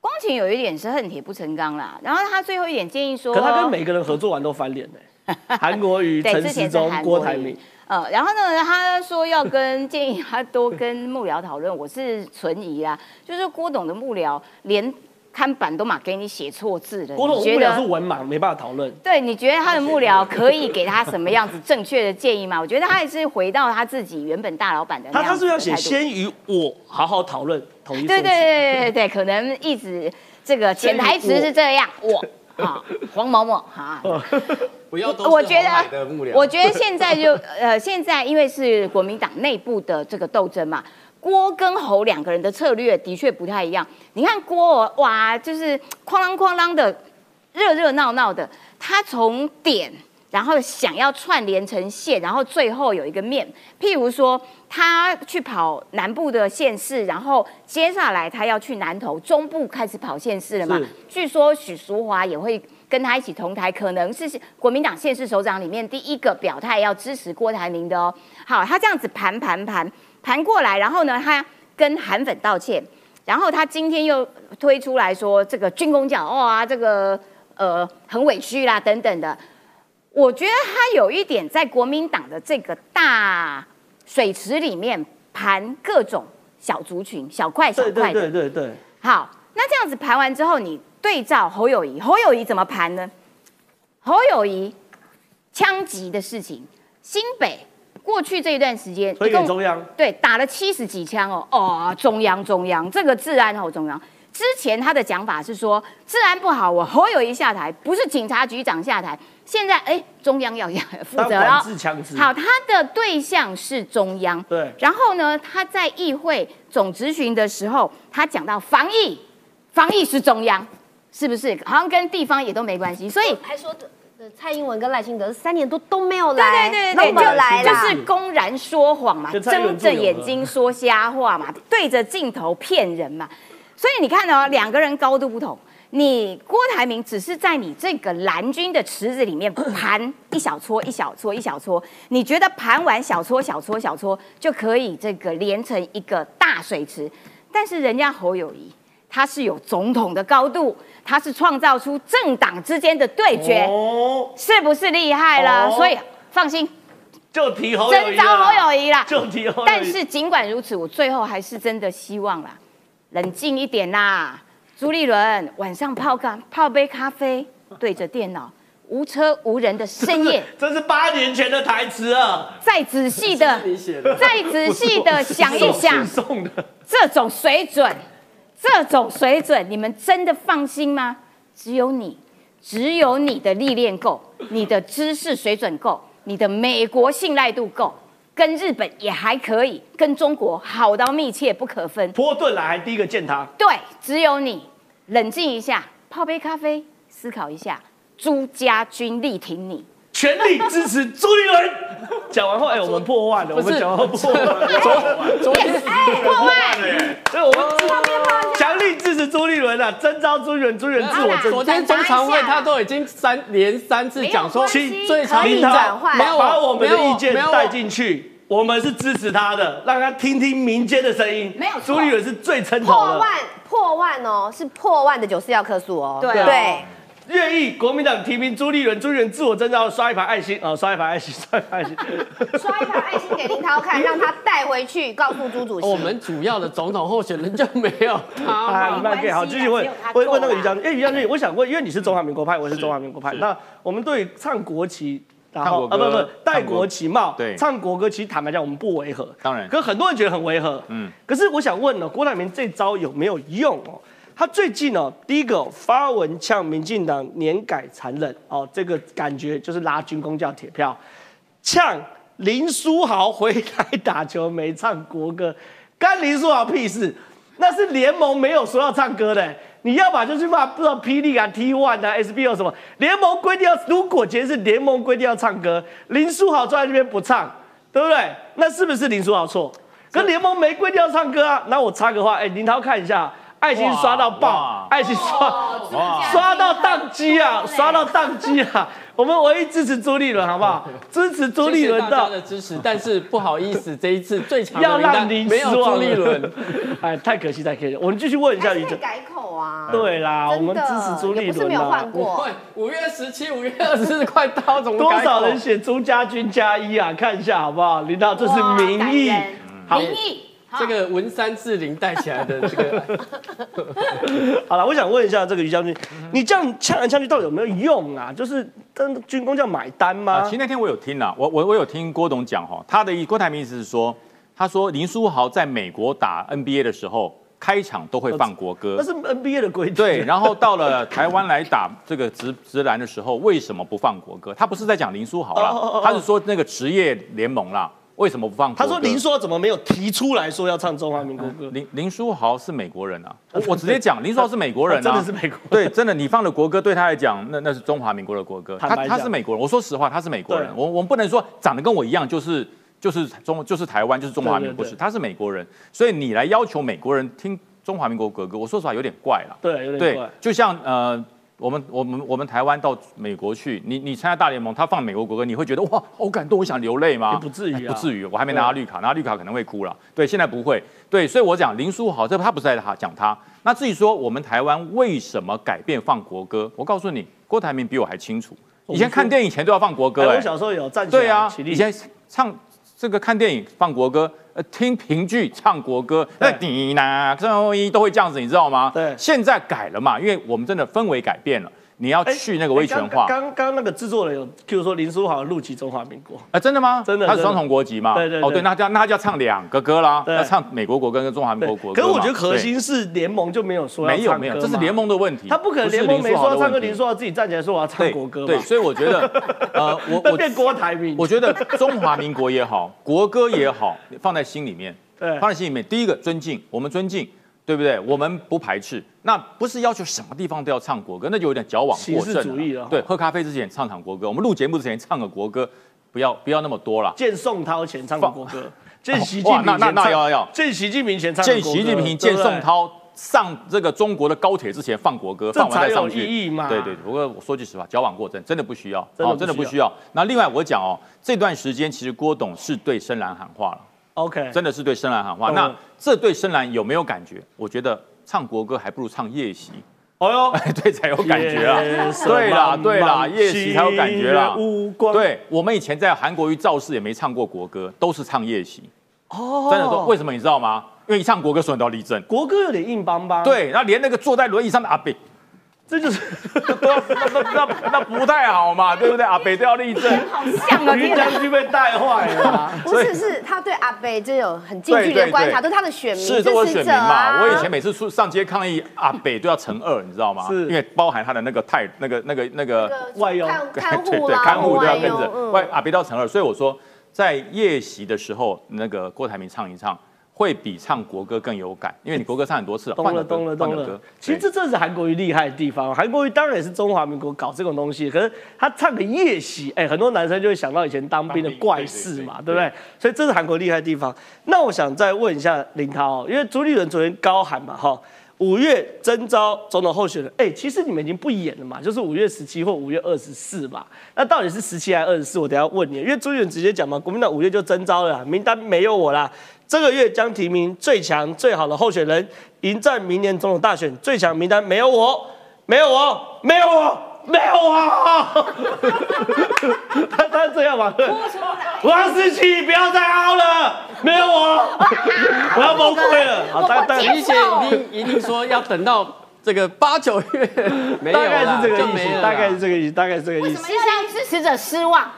光琴有一点是恨铁不成钢啦，然后他最后一点建议说，可他跟每个人合作完都翻脸呢，韩国瑜、陈时中、郭台铭，呃，然后呢，他说要跟建议他多跟幕僚讨论，我是存疑啊，就是郭董的幕僚连。看板都嘛给你写错字了。郭董幕僚是文盲，没办法讨论。对，你觉得他的幕僚可以给他什么样子正确的建议吗？我觉得他还是回到他自己原本大老板的他他是要写先与我好好讨论，同一？对对对对对对，可能一直这个潜台词是这样。我啊，黄某某哈，不要我觉得，我觉得现在就 呃，现在因为是国民党内部的这个斗争嘛。郭跟侯两个人的策略的确不太一样。你看郭哇，就是哐啷哐啷的，热热闹闹的。他从点，然后想要串联成线，然后最后有一个面。譬如说，他去跑南部的县市，然后接下来他要去南投中部开始跑县市了嘛？据说许淑华也会跟他一起同台，可能是国民党现市首长里面第一个表态要支持郭台铭的哦。好，他这样子盘盘盘。盘过来，然后呢，他跟韩粉道歉，然后他今天又推出来说这个军工奖哇，这个呃很委屈啦等等的。我觉得他有一点在国民党的这个大水池里面盘各种小族群、小块小块的。对对对对。好，那这样子盘完之后，你对照侯友谊，侯友谊怎么盘呢？侯友谊枪击的事情，新北。过去这一段时间，推给中央，对，打了七十几枪哦，哦，中央中央，这个治安好中央。之前他的讲法是说治安不好，我侯友谊下台，不是警察局长下台。现在哎，中央要要负责了。好，他的对象是中央。对。然后呢，他在议会总执行的时候，他讲到防疫，防疫是中央，是不是？好像跟地方也都没关系，所以还说蔡英文跟赖清德三年多都没有来，对对对对，就来就是公然说谎嘛，睁着眼睛说瞎话嘛，对着镜头骗人嘛。所以你看哦，两个人高度不同。你郭台铭只是在你这个蓝军的池子里面盘一小撮一小撮一小撮，你觉得盘完小撮小撮小撮就可以这个连成一个大水池？但是人家侯友谊他是有总统的高度。他是创造出政党之间的对决，是不是厉害了？所以放心，就提侯真招侯友谊啦，就提侯。但是尽管如此，我最后还是真的希望啦，冷静一点啦。朱立伦晚上泡咖泡杯咖啡，对着电脑，无车无人的深夜，这是八年前的台词啊！再仔细 的，再仔细的想一想，这种水准。这种水准，你们真的放心吗？只有你，只有你的历练够，你的知识水准够，你的美国信赖度够，跟日本也还可以，跟中国好到密切不可分。波顿来第一个见他，对，只有你，冷静一下，泡杯咖啡，思考一下，朱家军力挺你。全力支持朱立伦。讲完后，哎，我们破万了。我们讲完后破万。昨天哎，破万了。所以我们强力支持朱立伦啊，征召朱立伦，朱立伦自我征。昨天中常会他都已经三连三次讲说，最长领导没有把我们的意见带进去，我们是支持他的，让他听听民间的声音。没有朱立伦是最称头的。破万，破万哦，是破万的九四要克数哦。对。愿意国民党提名朱立伦，朱立伦自我征召，刷一排爱心哦，刷一排爱心，刷一排爱心，刷一排爱心给林涛看，让他带回去告诉朱主席。我们主要的总统候选人就没有他。可以好，继续问问问那个于将军，哎，于将军，我想问，因为你是中华民国派，我是中华民国派，那我们对唱国旗，然后啊不不戴国旗帽，对，唱国歌，其实坦白讲，我们不违和，当然，可很多人觉得很违和，嗯，可是我想问呢，郭台铭这招有没有用哦？他最近哦，第一个发文呛民进党年改残忍哦，这个感觉就是拉军工叫铁票，呛林书豪回来打球没唱国歌，干林书豪屁事？那是联盟没有说要唱歌的。你要么就去骂不知道霹雳啊、T One 啊、SBO 什么联盟规定要，如果今天是联盟规定要唱歌，林书豪坐在那边不唱，对不对？那是不是林书豪错？跟联盟没规定要唱歌啊？那我插个话，哎，林涛看一下，爱心刷到爆，爱心刷刷到宕机啊，刷到宕机啊！我们唯一支持朱立伦，好不好？支持朱立伦的的支持，但是不好意思，这一次最强要让您没有朱立伦，哎，太可惜，太可惜。我们继续问一下李哲，改口啊？对啦，我们支持朱立伦。不是没有换过。五月十七、五月二十四快到，怎么多少人写朱家军加一啊？看一下好不好？领导，这是民意，民意。这个文山志玲带起来的这个，好了，我想问一下这个于将军，你这样呛来呛去到底有没有用啊？就是跟军工叫买单吗？其实那天我有听啊，我我我有听郭董讲哈，他的意郭台铭意思是说，他说林书豪在美国打 NBA 的时候，开场都会放国歌，那是 NBA 的规定。对，然后到了台湾来打这个直直男的时候，为什么不放国歌？他不是在讲林书豪啦，他是说那个职业联盟啦。为什么不放？他说林书豪怎么没有提出来说要唱中华民国歌？林林书豪是美国人啊，我我直接讲，林书豪是美国人啊，真的是美国。对，真的，你放的国歌对他来讲，那那是中华民国的国歌。他他是美国人，我说实话，他是美国人。我我们不能说长得跟我一样，就是就是中就是台湾就是中华民国，不是他是美国人，所以你来要求美国人听中华民国国歌，我说实话有点怪了。对，有点怪。就像呃。我们我们我们台湾到美国去，你你参加大联盟，他放美国国歌，你会觉得哇好感动，我想流泪吗？不至于，不至于，我还没拿到绿卡，拿到绿卡可能会哭了。对，现在不会。对，所以我讲林书豪，这他不是在他讲他。那至于说我们台湾为什么改变放国歌，我告诉你，郭台铭比我还清楚。以前看电影前都要放国歌，我小时候有站对啊，以前唱这个看电影放国歌。呃，听评剧唱国歌，那你呢，这一都会这样子，你知道吗？对，现在改了嘛，因为我们真的氛围改变了。你要去那个威权化。刚刚那个制作人有，譬如说林书豪入籍中华民国，哎，真的吗？真的，他是双重国籍嘛？对对。哦，对，那叫那就要唱两个歌啦，要唱美国国歌跟中华民国国歌。可是我觉得核心是联盟就没有说没有没有，这是联盟的问题。他不可能联盟没说要唱歌，林书豪自己站起来说我要唱国歌对，所以我觉得，呃，我 我变郭台铭。我觉得中华民国也好，国歌也好，放在心里面，对，放在心里面。第一个尊敬，我们尊敬。对不对？我们不排斥，那不是要求什么地方都要唱国歌，那就有点矫枉过正了。对，喝咖啡之前唱场国歌，我们录节目之前唱个国歌，不要不要那么多了。见宋涛前唱国歌，见习近平前唱。见习近平前唱。见习近平见宋涛上这个中国的高铁之前放国歌，放完再上去。意义嘛？对对。不过我说句实话，矫枉过正，真的不需要。哦，真的不需要。那另外我讲哦，这段时间其实郭董是对深蓝喊话了。OK，真的是对深蓝喊话。那这对深蓝有没有感觉？我觉得唱国歌还不如唱夜袭。哦哟，对，才有感觉啊。对啦，对啦，夜袭才有感觉啦。对，我们以前在韩国瑜造势也没唱过国歌，都是唱夜袭。哦，真的说，为什么你知道吗？因为一唱国歌，所有人都要立正。国歌有点硬邦邦。对，然后连那个坐在轮椅上的阿北。这就是 那那那那不太好嘛，对不对？阿北都要立正，好像啊，于将军被带坏了。不是，是他对阿北就有很近距离的观察，都是他的选民，是都是选民嘛。我以前每次出上街抗议，阿北都要乘二，你知道吗？是，因为包含他的那个太那个那个那个外佣看护啦，看护都要跟着外阿北都要乘二，所以我说在夜袭的时候，那个郭台铭唱一唱。会比唱国歌更有感，因为你国歌唱很多次了。懂了，懂了，懂了。其实这正是韩国瑜厉害的地方。韩国瑜当然也是中华民国搞这种东西，可是他唱个夜袭，哎，很多男生就会想到以前当兵的怪事嘛，对不对？所以这是韩国厉害的地方。那我想再问一下林涛，因为朱立伦昨天高喊嘛，哈，五月征召总统候选人，哎，其实你们已经不演了嘛，就是五月十七或五月二十四吧。那到底是十七还是二十四？我等下问你，因为朱立伦直接讲嘛，国民党五月就征召了，名单没有我啦。这个月将提名最强最好的候选人，迎战明年总统大选。最强名单没有我，没有我，没有我，没有啊。他他这样吗？王思琪，不要再凹了，没有我，我要崩溃了。好，但但李姐一定一定说要等到这个八九月。没有大概啦是这个意思，大概是这个意思，大概是这个意思。为什么。要让支持者失望？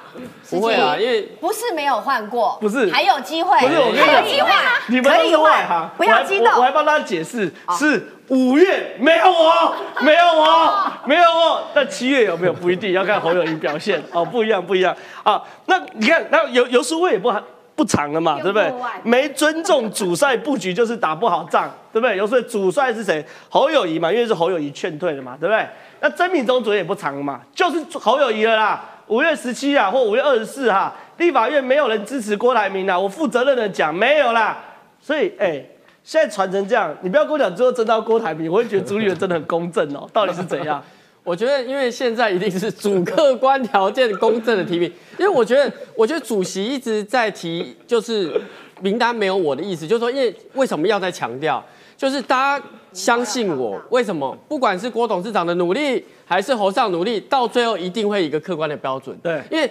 不会啊，因为不是没有换过，不是。还有机会，不是我跟你讲还有机会，你们都是外行，不要激动。我还我还帮他解释，是五月没有我，没有我，没有我。那七月有没有不一定，要看侯友谊表现哦，不一样不一样啊。那你看，那游游淑慧也不不长了嘛，对不对？没尊重主帅布局，就是打不好仗，对不对？游淑慧主帅是谁？侯友谊嘛，因为是侯友谊劝退的嘛，对不对？那曾敏忠主任也不长了嘛，就是侯友谊了啦。五月十七啊，或五月二十四哈，立法院没有人支持郭台铭啊，我负责任的讲，没有啦。所以，哎、现在传成这样，你不要跟我讲最后争到郭台铭，我会觉得朱立伦真的很公正哦，到底是怎样？我觉得，因为现在一定是主客观条件公正的提名，因为我觉得，我觉得主席一直在提，就是名单没有我的意思，就是说，因为为什么要再强调，就是大家相信我，为什么？不管是郭董事长的努力，还是侯上努力，到最后一定会一个客观的标准。对因为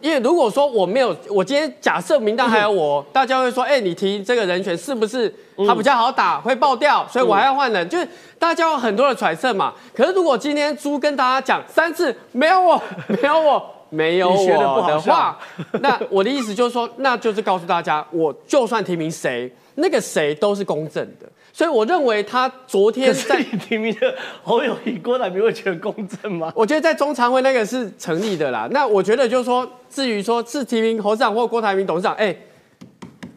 因为如果说我没有，我今天假设名单还有我，大家会说，哎、你提这个人选是不是他比较好打，会爆掉，所以我还要换人，就是大家有很多的揣测嘛。可是如果今天猪跟大家讲三次没有我，没有我。没有我的话，那我的意思就是说，那就是告诉大家，我就算提名谁，那个谁都是公正的。所以我认为他昨天在你提名的侯友谊、郭台铭会觉得公正吗？我觉得在中常会那个是成立的啦。那我觉得就是说，至于说是提名侯市长或郭台铭董事长，哎、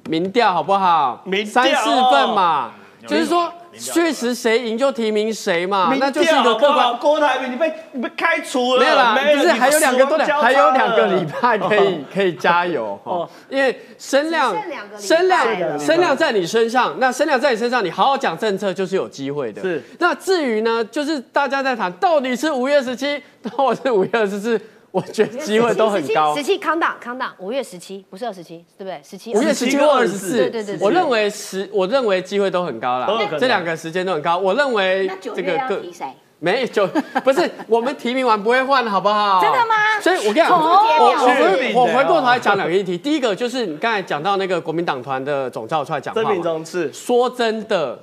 民调好不好？民调三四份嘛，就是说确实谁赢就提名谁嘛，那就是一个客观。郭台铭，你被你被开除了，没有啦，不是还有两个多死亡交叉还有两个了。礼拜可以 可以加油哦。哦，因为声量声量了声量在你身上，那声量在你身上，你好好讲政策就是有机会的。是。那至于呢，就是大家在谈到底是五月十七或是五月二十四，我觉得机会都很高十。七康档康档，五月十七不是二十七，对不对？十七五月十七或二十四，对对对对我认为十，我认为机会都很高啦都有可能，这两个时间都很高。我认为这个各月要提谁？没就不是我们提名完不会换，好不好？真的吗所以我跟你讲，哦我我我回过头来讲两个议题。第一个就是你刚才讲到那个国民党团的总召出来讲话曾，明忠是说真的，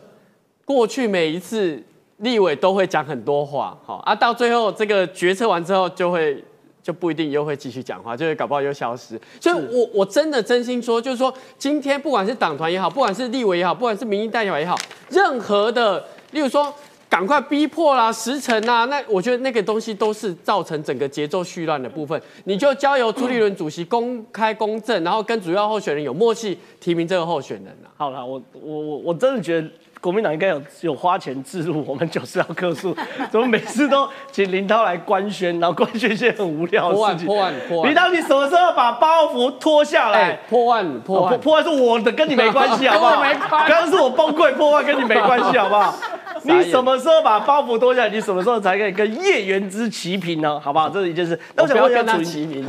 过去每一次立委都会讲很多话，好啊，到最后这个决策完之后就会。就不一定又会继续讲话，就会搞不好又消失。所以我，我真的真心说，就是说，今天不管是党团也好，不管是立委也好，不管是民意代表也好，任何的，例如说赶快逼迫啦、时辰啊，那我觉得那个东西都是造成整个节奏絮乱的部分。你就交由朱立伦主席公开公正，然后跟主要候选人有默契提名这个候选人啊。好了，我我我我真的觉得国民党应该有有花钱置入我们九十号客数，怎么每次都请林涛来官宣，然后官宣一些很无聊的事情。破案破案破案林涛，你什么时候把包袱脱下来？哎，破案破破案，破案是我的，跟你没关系，好不好？刚刚是我崩溃破案，跟你没关系，好不好？你什么时候把包袱脱下来？你什么时候才可以跟叶元之齐平呢？好不好？这是一件事。那我想问一下楚云，他齐名。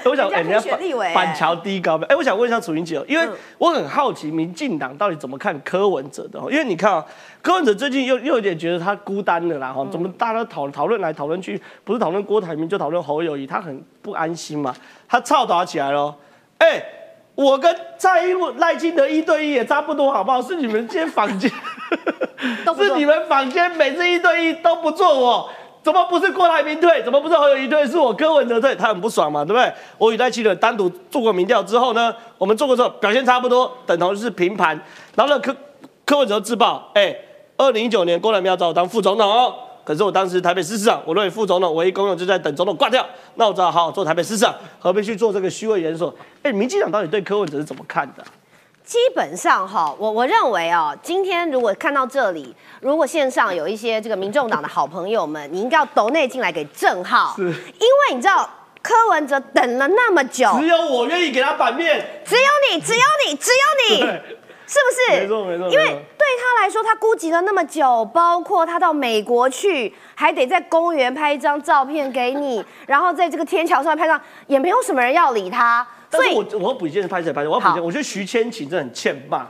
我想哎，人家可以人家选立委板桥低高标。哎，我想问一下楚云姐哦，因为我很好奇民进党到底怎么看柯文哲的哦？因为你看啊，柯文哲最近又又有点觉得他孤单了啦，哈，怎么大家都讨讨论来讨论去，不是讨论郭台铭就讨论侯友谊，他很不安心嘛，他操打起来了。哎，我跟蔡英文、赖清德一对一也差不多，好不好？是你们今天坊间，是你们坊间每次一对一都不做我。怎么不是郭台铭退？怎么不是侯友谊退？是我柯文哲退，他很不爽嘛，对不对？我与赖清德单独做过民调之后呢，我们做过之后表现差不多，等同是平盘。然后呢，柯柯文哲自曝，哎，二零一九年郭台铭要找我当副总统哦，可是我当时台北市市长，我认为副总统唯一功用就在等总统挂掉，那我只好好好做台北市长，何必去做这个虚伪演说？哎，民进党到底对柯文哲是怎么看的、基本上哈，我我认为哦，今天如果看到这里，如果线上有一些这个民众党的好朋友们，你应该要抖内进来给郑浩，是。因为你知道柯文哲等了那么久，只有我愿意给他版面。只有你，只有你，只有你，是不是？没错没错因为对他来说，他孤寂了那么久，包括他到美国去，还得在公园拍一张照片给你，然后在这个天桥上拍张，也没有什么人要理他，但是我我要补一件事，拍谁拍谁，我要补一件，我觉得徐千晴真的很欠骂。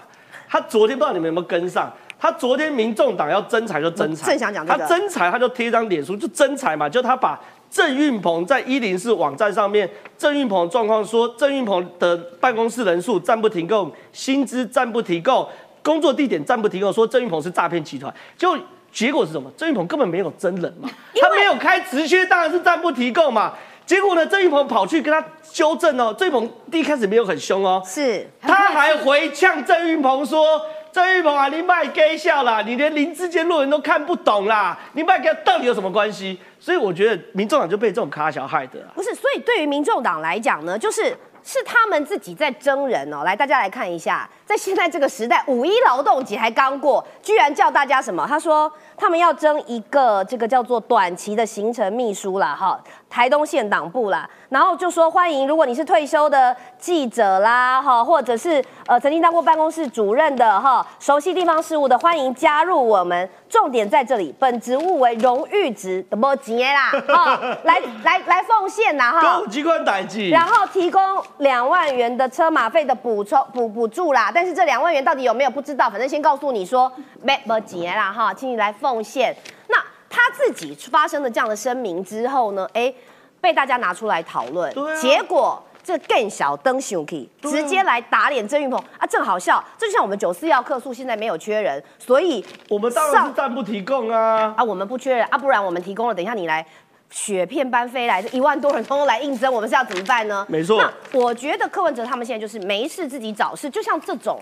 他昨天不知道你们有没有跟上，他昨天民众党要征财就征财，正想讲这他个征才他就贴一张脸书就征财嘛，就他把郑运鹏在一零四网站上面，郑运鹏的状况说，郑运鹏的办公室人数暂不提供，薪资暂不提供，工作地点暂不提供，说郑运鹏是诈骗集团，就。结果是什么？郑运鹏根本没有真人嘛，他没有开职缺，当然是暂不提供嘛。结果呢，郑玉鹏跑去跟他纠正哦，郑玉鹏第一开始没有很凶哦，是他还回呛郑玉鹏说：“郑玉鹏啊，你卖给笑啦，你连林志坚论文都看不懂啦，你卖给到底有什么关系？”所以我觉得民众党就被这种卡小害的、啊。不是？所以对于民众党来讲呢，就是是他们自己在争人哦。来，大家来看一下，在现在这个时代，五一劳动节还刚过，居然叫大家什么？他说他们要争一个这个叫做短期的行程秘书啦，哈，台东县党部啦，然后就说欢迎，如果你是退休的记者啦，哈，或者是呃曾经当过办公室主任的哈，熟悉地方事务的，欢迎加入我们。重点在这里，本职务为荣誉职，的没钱啦，哈，来来来奉献啦，哈。公机关代志，然后提供两万元的车马费的补充补补助啦，但是这两万元到底有没有不知道，反正先告诉你说没没钱啦哈，请你来奉献。那他自己发生了这样的声明之后呢，哎，被大家拿出来讨论，结果。这更小灯熊可以对啊直接来打脸郑云鹏啊，正好笑。这就像我们九四要客诉现在没有缺人，所以我们当然上是暂不提供啊。啊，我们不缺人啊，不然我们提供了，等一下你来雪片般飞来，这一万多人通通来应征，我们是要怎么办呢？没错那我觉得柯文哲他们现在就是没事自己找事，就像这种。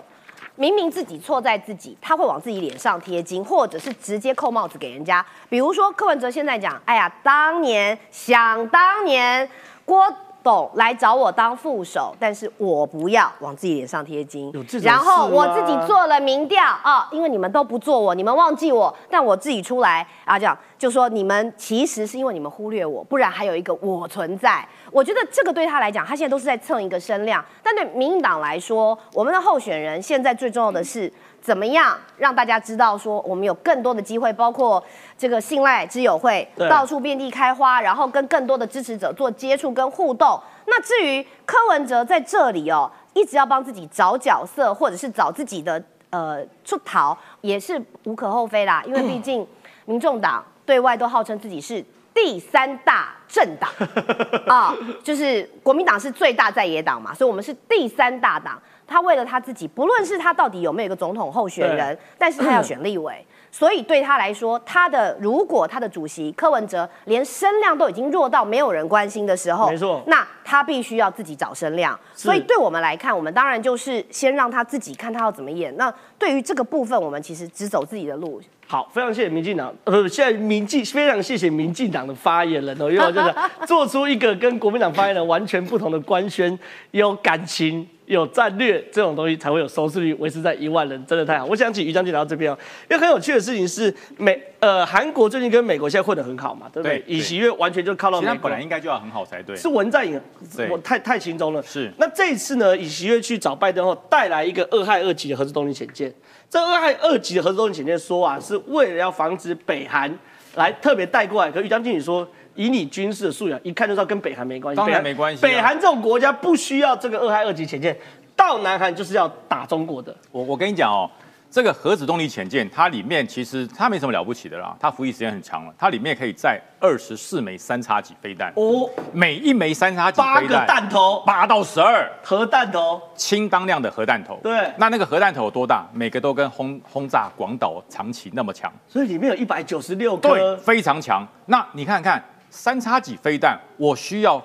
明明自己错在自己，他会往自己脸上贴金，或者是直接扣帽子给人家。比如说柯文哲现在讲，哎呀，当年想当年郭董来找我当副手，但是我不要往自己脸上贴金然后我自己做了民调啊、因为你们都不做我，你们忘记我，但我自己出来啊，这样就说你们其实是因为你们忽略我，不然还有一个我存在。我觉得这个对他来讲，他现在都是在蹭一个声量，但对民进党来说，我们的候选人现在最重要的是怎么样让大家知道说我们有更多的机会，包括这个信赖之友会到处遍地开花，然后跟更多的支持者做接触跟互动。那至于柯文哲在这里哦，一直要帮自己找角色，或者是找自己的呃出逃，也是无可厚非啦，因为毕竟民众党对外都号称自己是。第三大政党 啊，就是国民党是最大在野党嘛，所以我们是第三大党。他为了他自己，不论是他到底有没有一个总统候选人，但是他要选 立委，所以对他来说，他的如果他的主席柯文哲连声量都已经弱到没有人关心的时候，没错那他必须要自己找声量。所以对我们来看，我们当然就是先让他自己看他要怎么演。那对于这个部分，我们其实只走自己的路。好，非常谢谢民进党，呃，现在民进非常谢谢民进党的发言人哦，因为我觉得做出一个跟国民党发言人完全不同的官宣，有感情。有战略这种东西才会有收视率维持在一万人，真的太好。我想请于将军来到这边哦，因为很有趣的事情是美呃韩国最近跟美国现在混得很好嘛，对不对？对尹锡悦完全就靠到美国，本来应该就要很好才对。是文在寅对我太太轻松了。是那这一次呢，尹锡悦去找拜登后，带来一个二害二级的核子动力潜舰。这二害二级的核子动力潜舰说啊，是为了要防止北韩来特别带过来。可于将军你说，以你军事的素养，一看就知道跟北韩没关系。当然没关系啊北韩这种国家不需要这个二害二级潜舰，到南韩就是要打中国的。我我跟你讲哦，这个核子动力潜舰，它里面其实它没什么了不起的啦，它服役时间很长了，它里面可以载二十四枚三叉戟飞弹，哦，每一枚三叉戟八个弹弹头，八到十二核弹头，轻当量的核弹头。对那那个核弹头有多大？每个都跟轰轰炸广岛、长崎那么强，所以里面有一百九十六对，非常强。那你看看三叉戟飞弹，我需要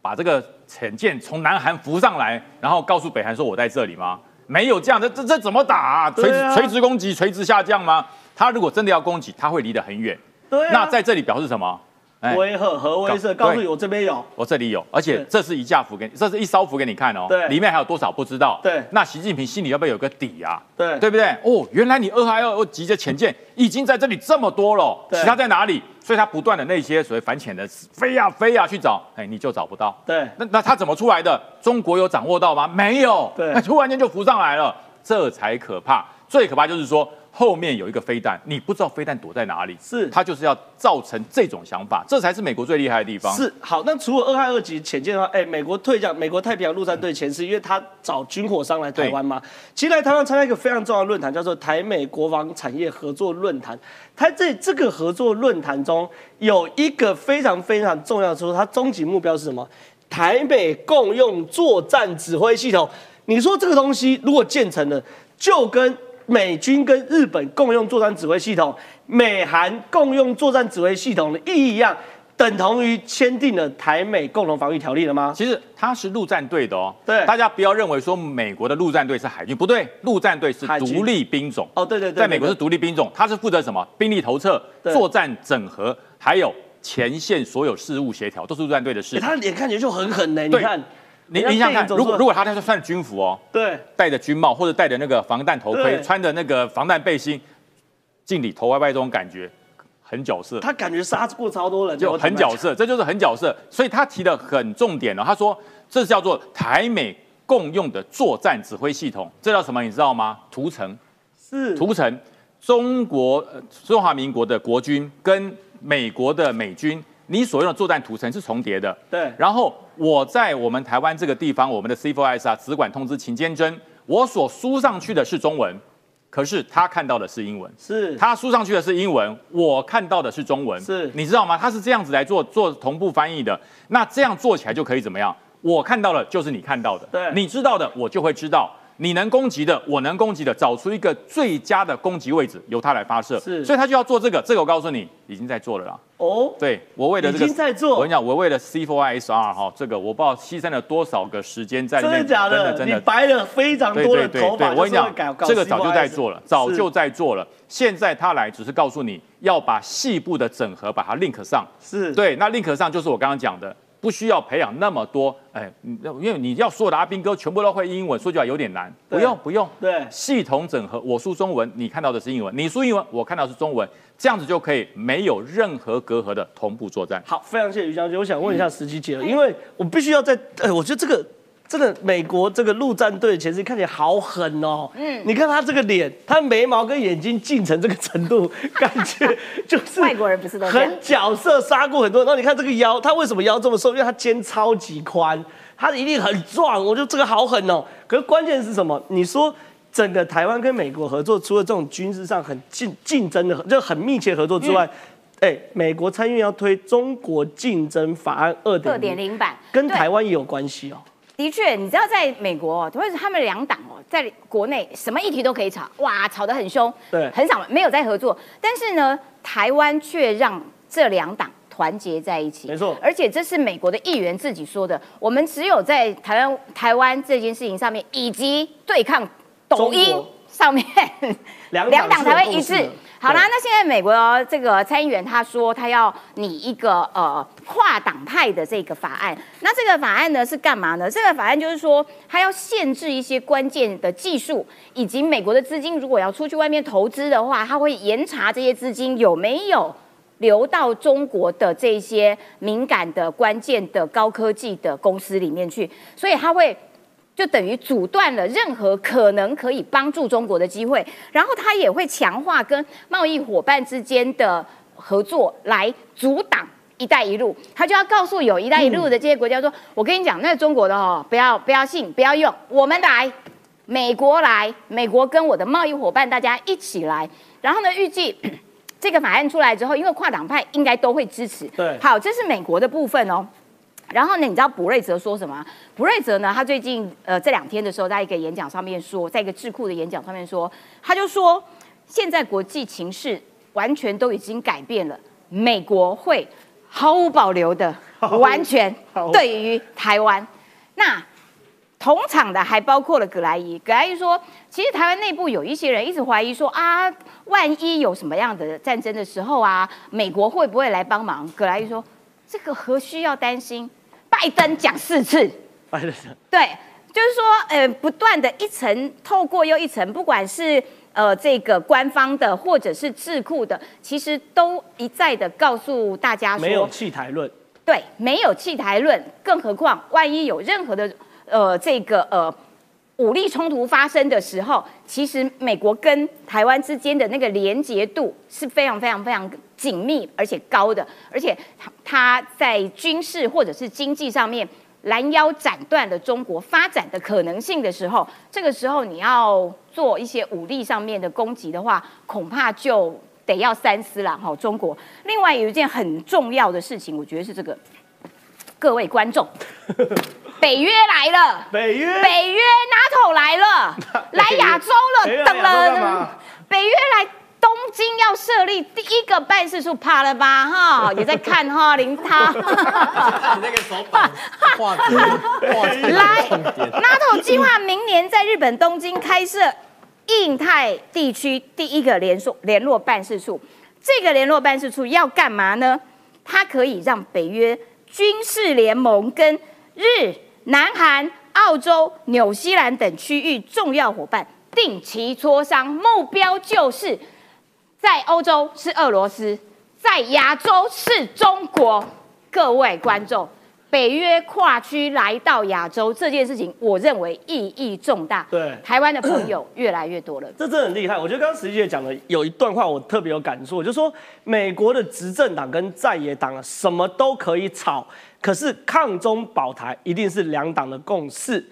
把这个潜舰从南韩浮上来，然后告诉北韩说我在这里吗？没有这样，这这这怎么打啊？垂直垂直攻击，垂直下降吗？他如果真的要攻击，他会离得很远。对啊，那在这里表示什么？哎威赫核威慑，告诉你我这边有。我这里有，而且这是一架符给你，这是一艘符给你看哦。对里面还有多少不知道。对那习近平心里要不要有个底啊？对对不对？哦，原来你二 hai 二二级的潜舰已经在这里这么多了，对其他在哪里？所以他不断的那些所谓反潜的飞呀、飞呀、去找，哎，你就找不到。对那那他怎么出来的？中国有掌握到吗？没有。对那突然间就浮上来了，这才可怕。最可怕就是说。后面有一个飞弹，你不知道飞弹躲在哪里，是它就是要造成这种想法，这才是美国最厉害的地方。是好，那除了二害二级潜舰的话，哎、美国退将美国太平洋陆战队前是因为他找军火商来台湾嘛，其实来台湾参加一个非常重要的论坛，叫做台美国防产业合作论坛。他在这个合作论坛中有一个非常非常重要的说，它终极目标是什么？台美共用作战指挥系统。你说这个东西如果建成了，就跟美军跟日本共用作战指挥系统，美韩共用作战指挥系统的意义一样，等同于签订了台美共同防御条例了吗？其实它是陆战队的哦，对大家不要认为说美国的陆战队是海军，不对，陆战队是独立兵种。哦，对对对，对在美国是独立兵种，它是负责什么？兵力投策、作战整合，还有前线所有事务协调，都是陆战队的事欸。他的脸看起来就很狠呢，你看，你你想想看，如果如果他他是穿着军服哦，对戴着军帽或者戴着那个防弹头盔，穿着那个防弹背心，敬礼头歪歪这种感觉，很角色。他感觉杀过超多人，就很角色，这就是很角色。所以他提的很重点了，他说这叫做台美共用的作战指挥系统，这叫什么？你知道吗？图层，是图层，中国、呃中华民国的国军跟美国的美军，你所用的作战图层是重叠的。对然后我在我们台湾这个地方，我们的 C4S 啊，只管通知秦坚贞，我所输上去的是中文，可是他看到的是英文。是他输上去的是英文，我看到的是中文，是你知道吗？他是这样子来做做同步翻译的。那这样做起来就可以怎么样？我看到了就是你看到的，对你知道的我就会知道。你能攻击的，我能攻击的，找出一个最佳的攻击位置，由他来发射。是所以他就要做这个。这个我告诉你，已经在做了啦。哦，对我为了这个，已经在做我跟你讲，我为了 C4ISR 哈，这个我不知道牺牲了多少个时间在里面，真的假真的真的你白了非常多的对对对，头发，我跟你讲，这个早就在做了，早就在在做了。现在他来只是告诉你要把细部的整合把它 link 上。是对，那 link 上就是我刚刚讲的，不需要培养那么多，哎，你因为你要所有的阿兵哥全部都会英文，说句话有点难。不用不用，对系统整合，我输中文，你看到的是英文，你输英文，我看到的是中文，这样子就可以没有任何隔阂的同步作战。好，非常谢谢于将军。我想问一下石琪姐了，因为我必须要在，哎，我觉得这个真的美国这个陆战队前身看起来好狠哦。嗯，你看他这个脸，他眉毛跟眼睛近成这个程度，感觉 就是外国人不是都很角色杀过很多人。然后你看这个腰，他为什么腰这么瘦？因为他肩超级宽，他一定很壮。我觉得这个好狠哦。可是关键是什么？你说。整个台湾跟美国合作，除了这种军事上很竞竞争的，就很密切合作之外，哎、美国参议院要推中国竞争法案二点零版跟台湾也有关系哦。的确，你知道在美国哦，或者他们两党哦，在国内什么议题都可以吵，哇，吵得很凶，对。很少没有在合作。但是呢，台湾却让这两党团结在一起，没错。而且这是美国的议员自己说的，我们只有在台湾台湾这件事情上面，以及对抗抖音上面，两党两党才会一致。好啦，那现在美国这个参议员他说他要拟一个呃跨党派的这个法案，那这个法案呢是干嘛呢？这个法案就是说他要限制一些关键的技术，以及美国的资金如果要出去外面投资的话，他会严查这些资金有没有。流到中国的这些敏感的、关键的高科技的公司里面去，所以他会就等于阻断了任何可能可以帮助中国的机会，然后他也会强化跟贸易伙伴之间的合作，来阻挡“一带一路”。他就要告诉有“一带一路”的这些国家说：“我跟你讲，那中国的哦，不要不要信，不要用，我们来，美国来，美国跟我的贸易伙伴大家一起来。”然后呢，预计。这个法案出来之后，因为跨党派应该都会支持。对好，这是美国的部分哦。然后呢，你知道卜瑞泽说什么吗？卜瑞泽呢，他最近呃这两天的时候，在一个演讲上面说，在一个智库的演讲上面说，他就说，现在国际情势完全都已经改变了，美国会毫无保留的 完全好对于台湾。那同场的还包括了葛莱伊，葛莱伊说，其实台湾内部有一些人一直怀疑说啊，万一有什么样的战争的时候啊，美国会不会来帮忙？葛莱伊说，这个何需要担心？拜登讲四次，拜登对，就是说，呃，不断的一层透过又一层，不管是呃这个官方的或者是智库的，其实都一再的告诉大家说，没有弃台论，对，没有弃台论，更何况万一有任何的呃这个呃武力冲突发生的时候，其实美国跟台湾之间的那个连结度是非常非常非常紧密而且高的，而且它在军事或者是经济上面拦腰斩断了中国发展的可能性的时候，这个时候你要做一些武力上面的攻击的话，恐怕就得要三思了哈。中国另外有一件很重要的事情，我觉得是这个各位观众，北约来了，北约北约 NATO 来了，来亚洲了，等了。北约来东京要设立第一个办事处，怕了吧？哈，也在看哈，林涛。你那个手把画图画在 来。，NATO 计划明年在日本东京开设印太地区第一个联络联络办事处。这个联络办事处要干嘛呢？它可以让北约军事联盟跟日、南韩、澳洲、纽西兰等区域重要伙伴定期磋商，目标就是在欧洲是俄罗斯，在亚洲是中国。各位观众，北约跨区来到亚洲这件事情，我认为意义重大。对台湾的朋友越来越多了。这真的很厉害。我觉得刚刚石姐讲的有一段话我特别有感触，我就说美国的执政党跟在野党啊，什么都可以吵，可是抗中保台一定是两党的共识。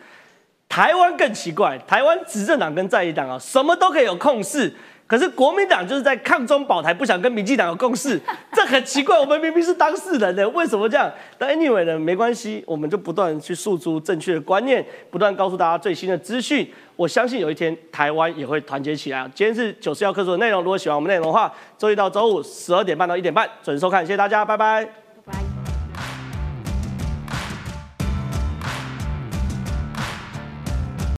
台湾更奇怪，台湾执政党跟在野党啊，什么都可以有共识，可是国民党就是在抗中保台，不想跟民进党有共识，这很奇怪。我们明明是当事人呢，为什么这样？但 anyway 呢，没关系，我们就不断去诉诸正确的观念，不断告诉大家最新的资讯。我相信有一天台湾也会团结起来。今天是九十要课数的内容，如果喜欢我们内容的话，周一到周五十二点半到一点半准时收看，谢谢大家，拜拜。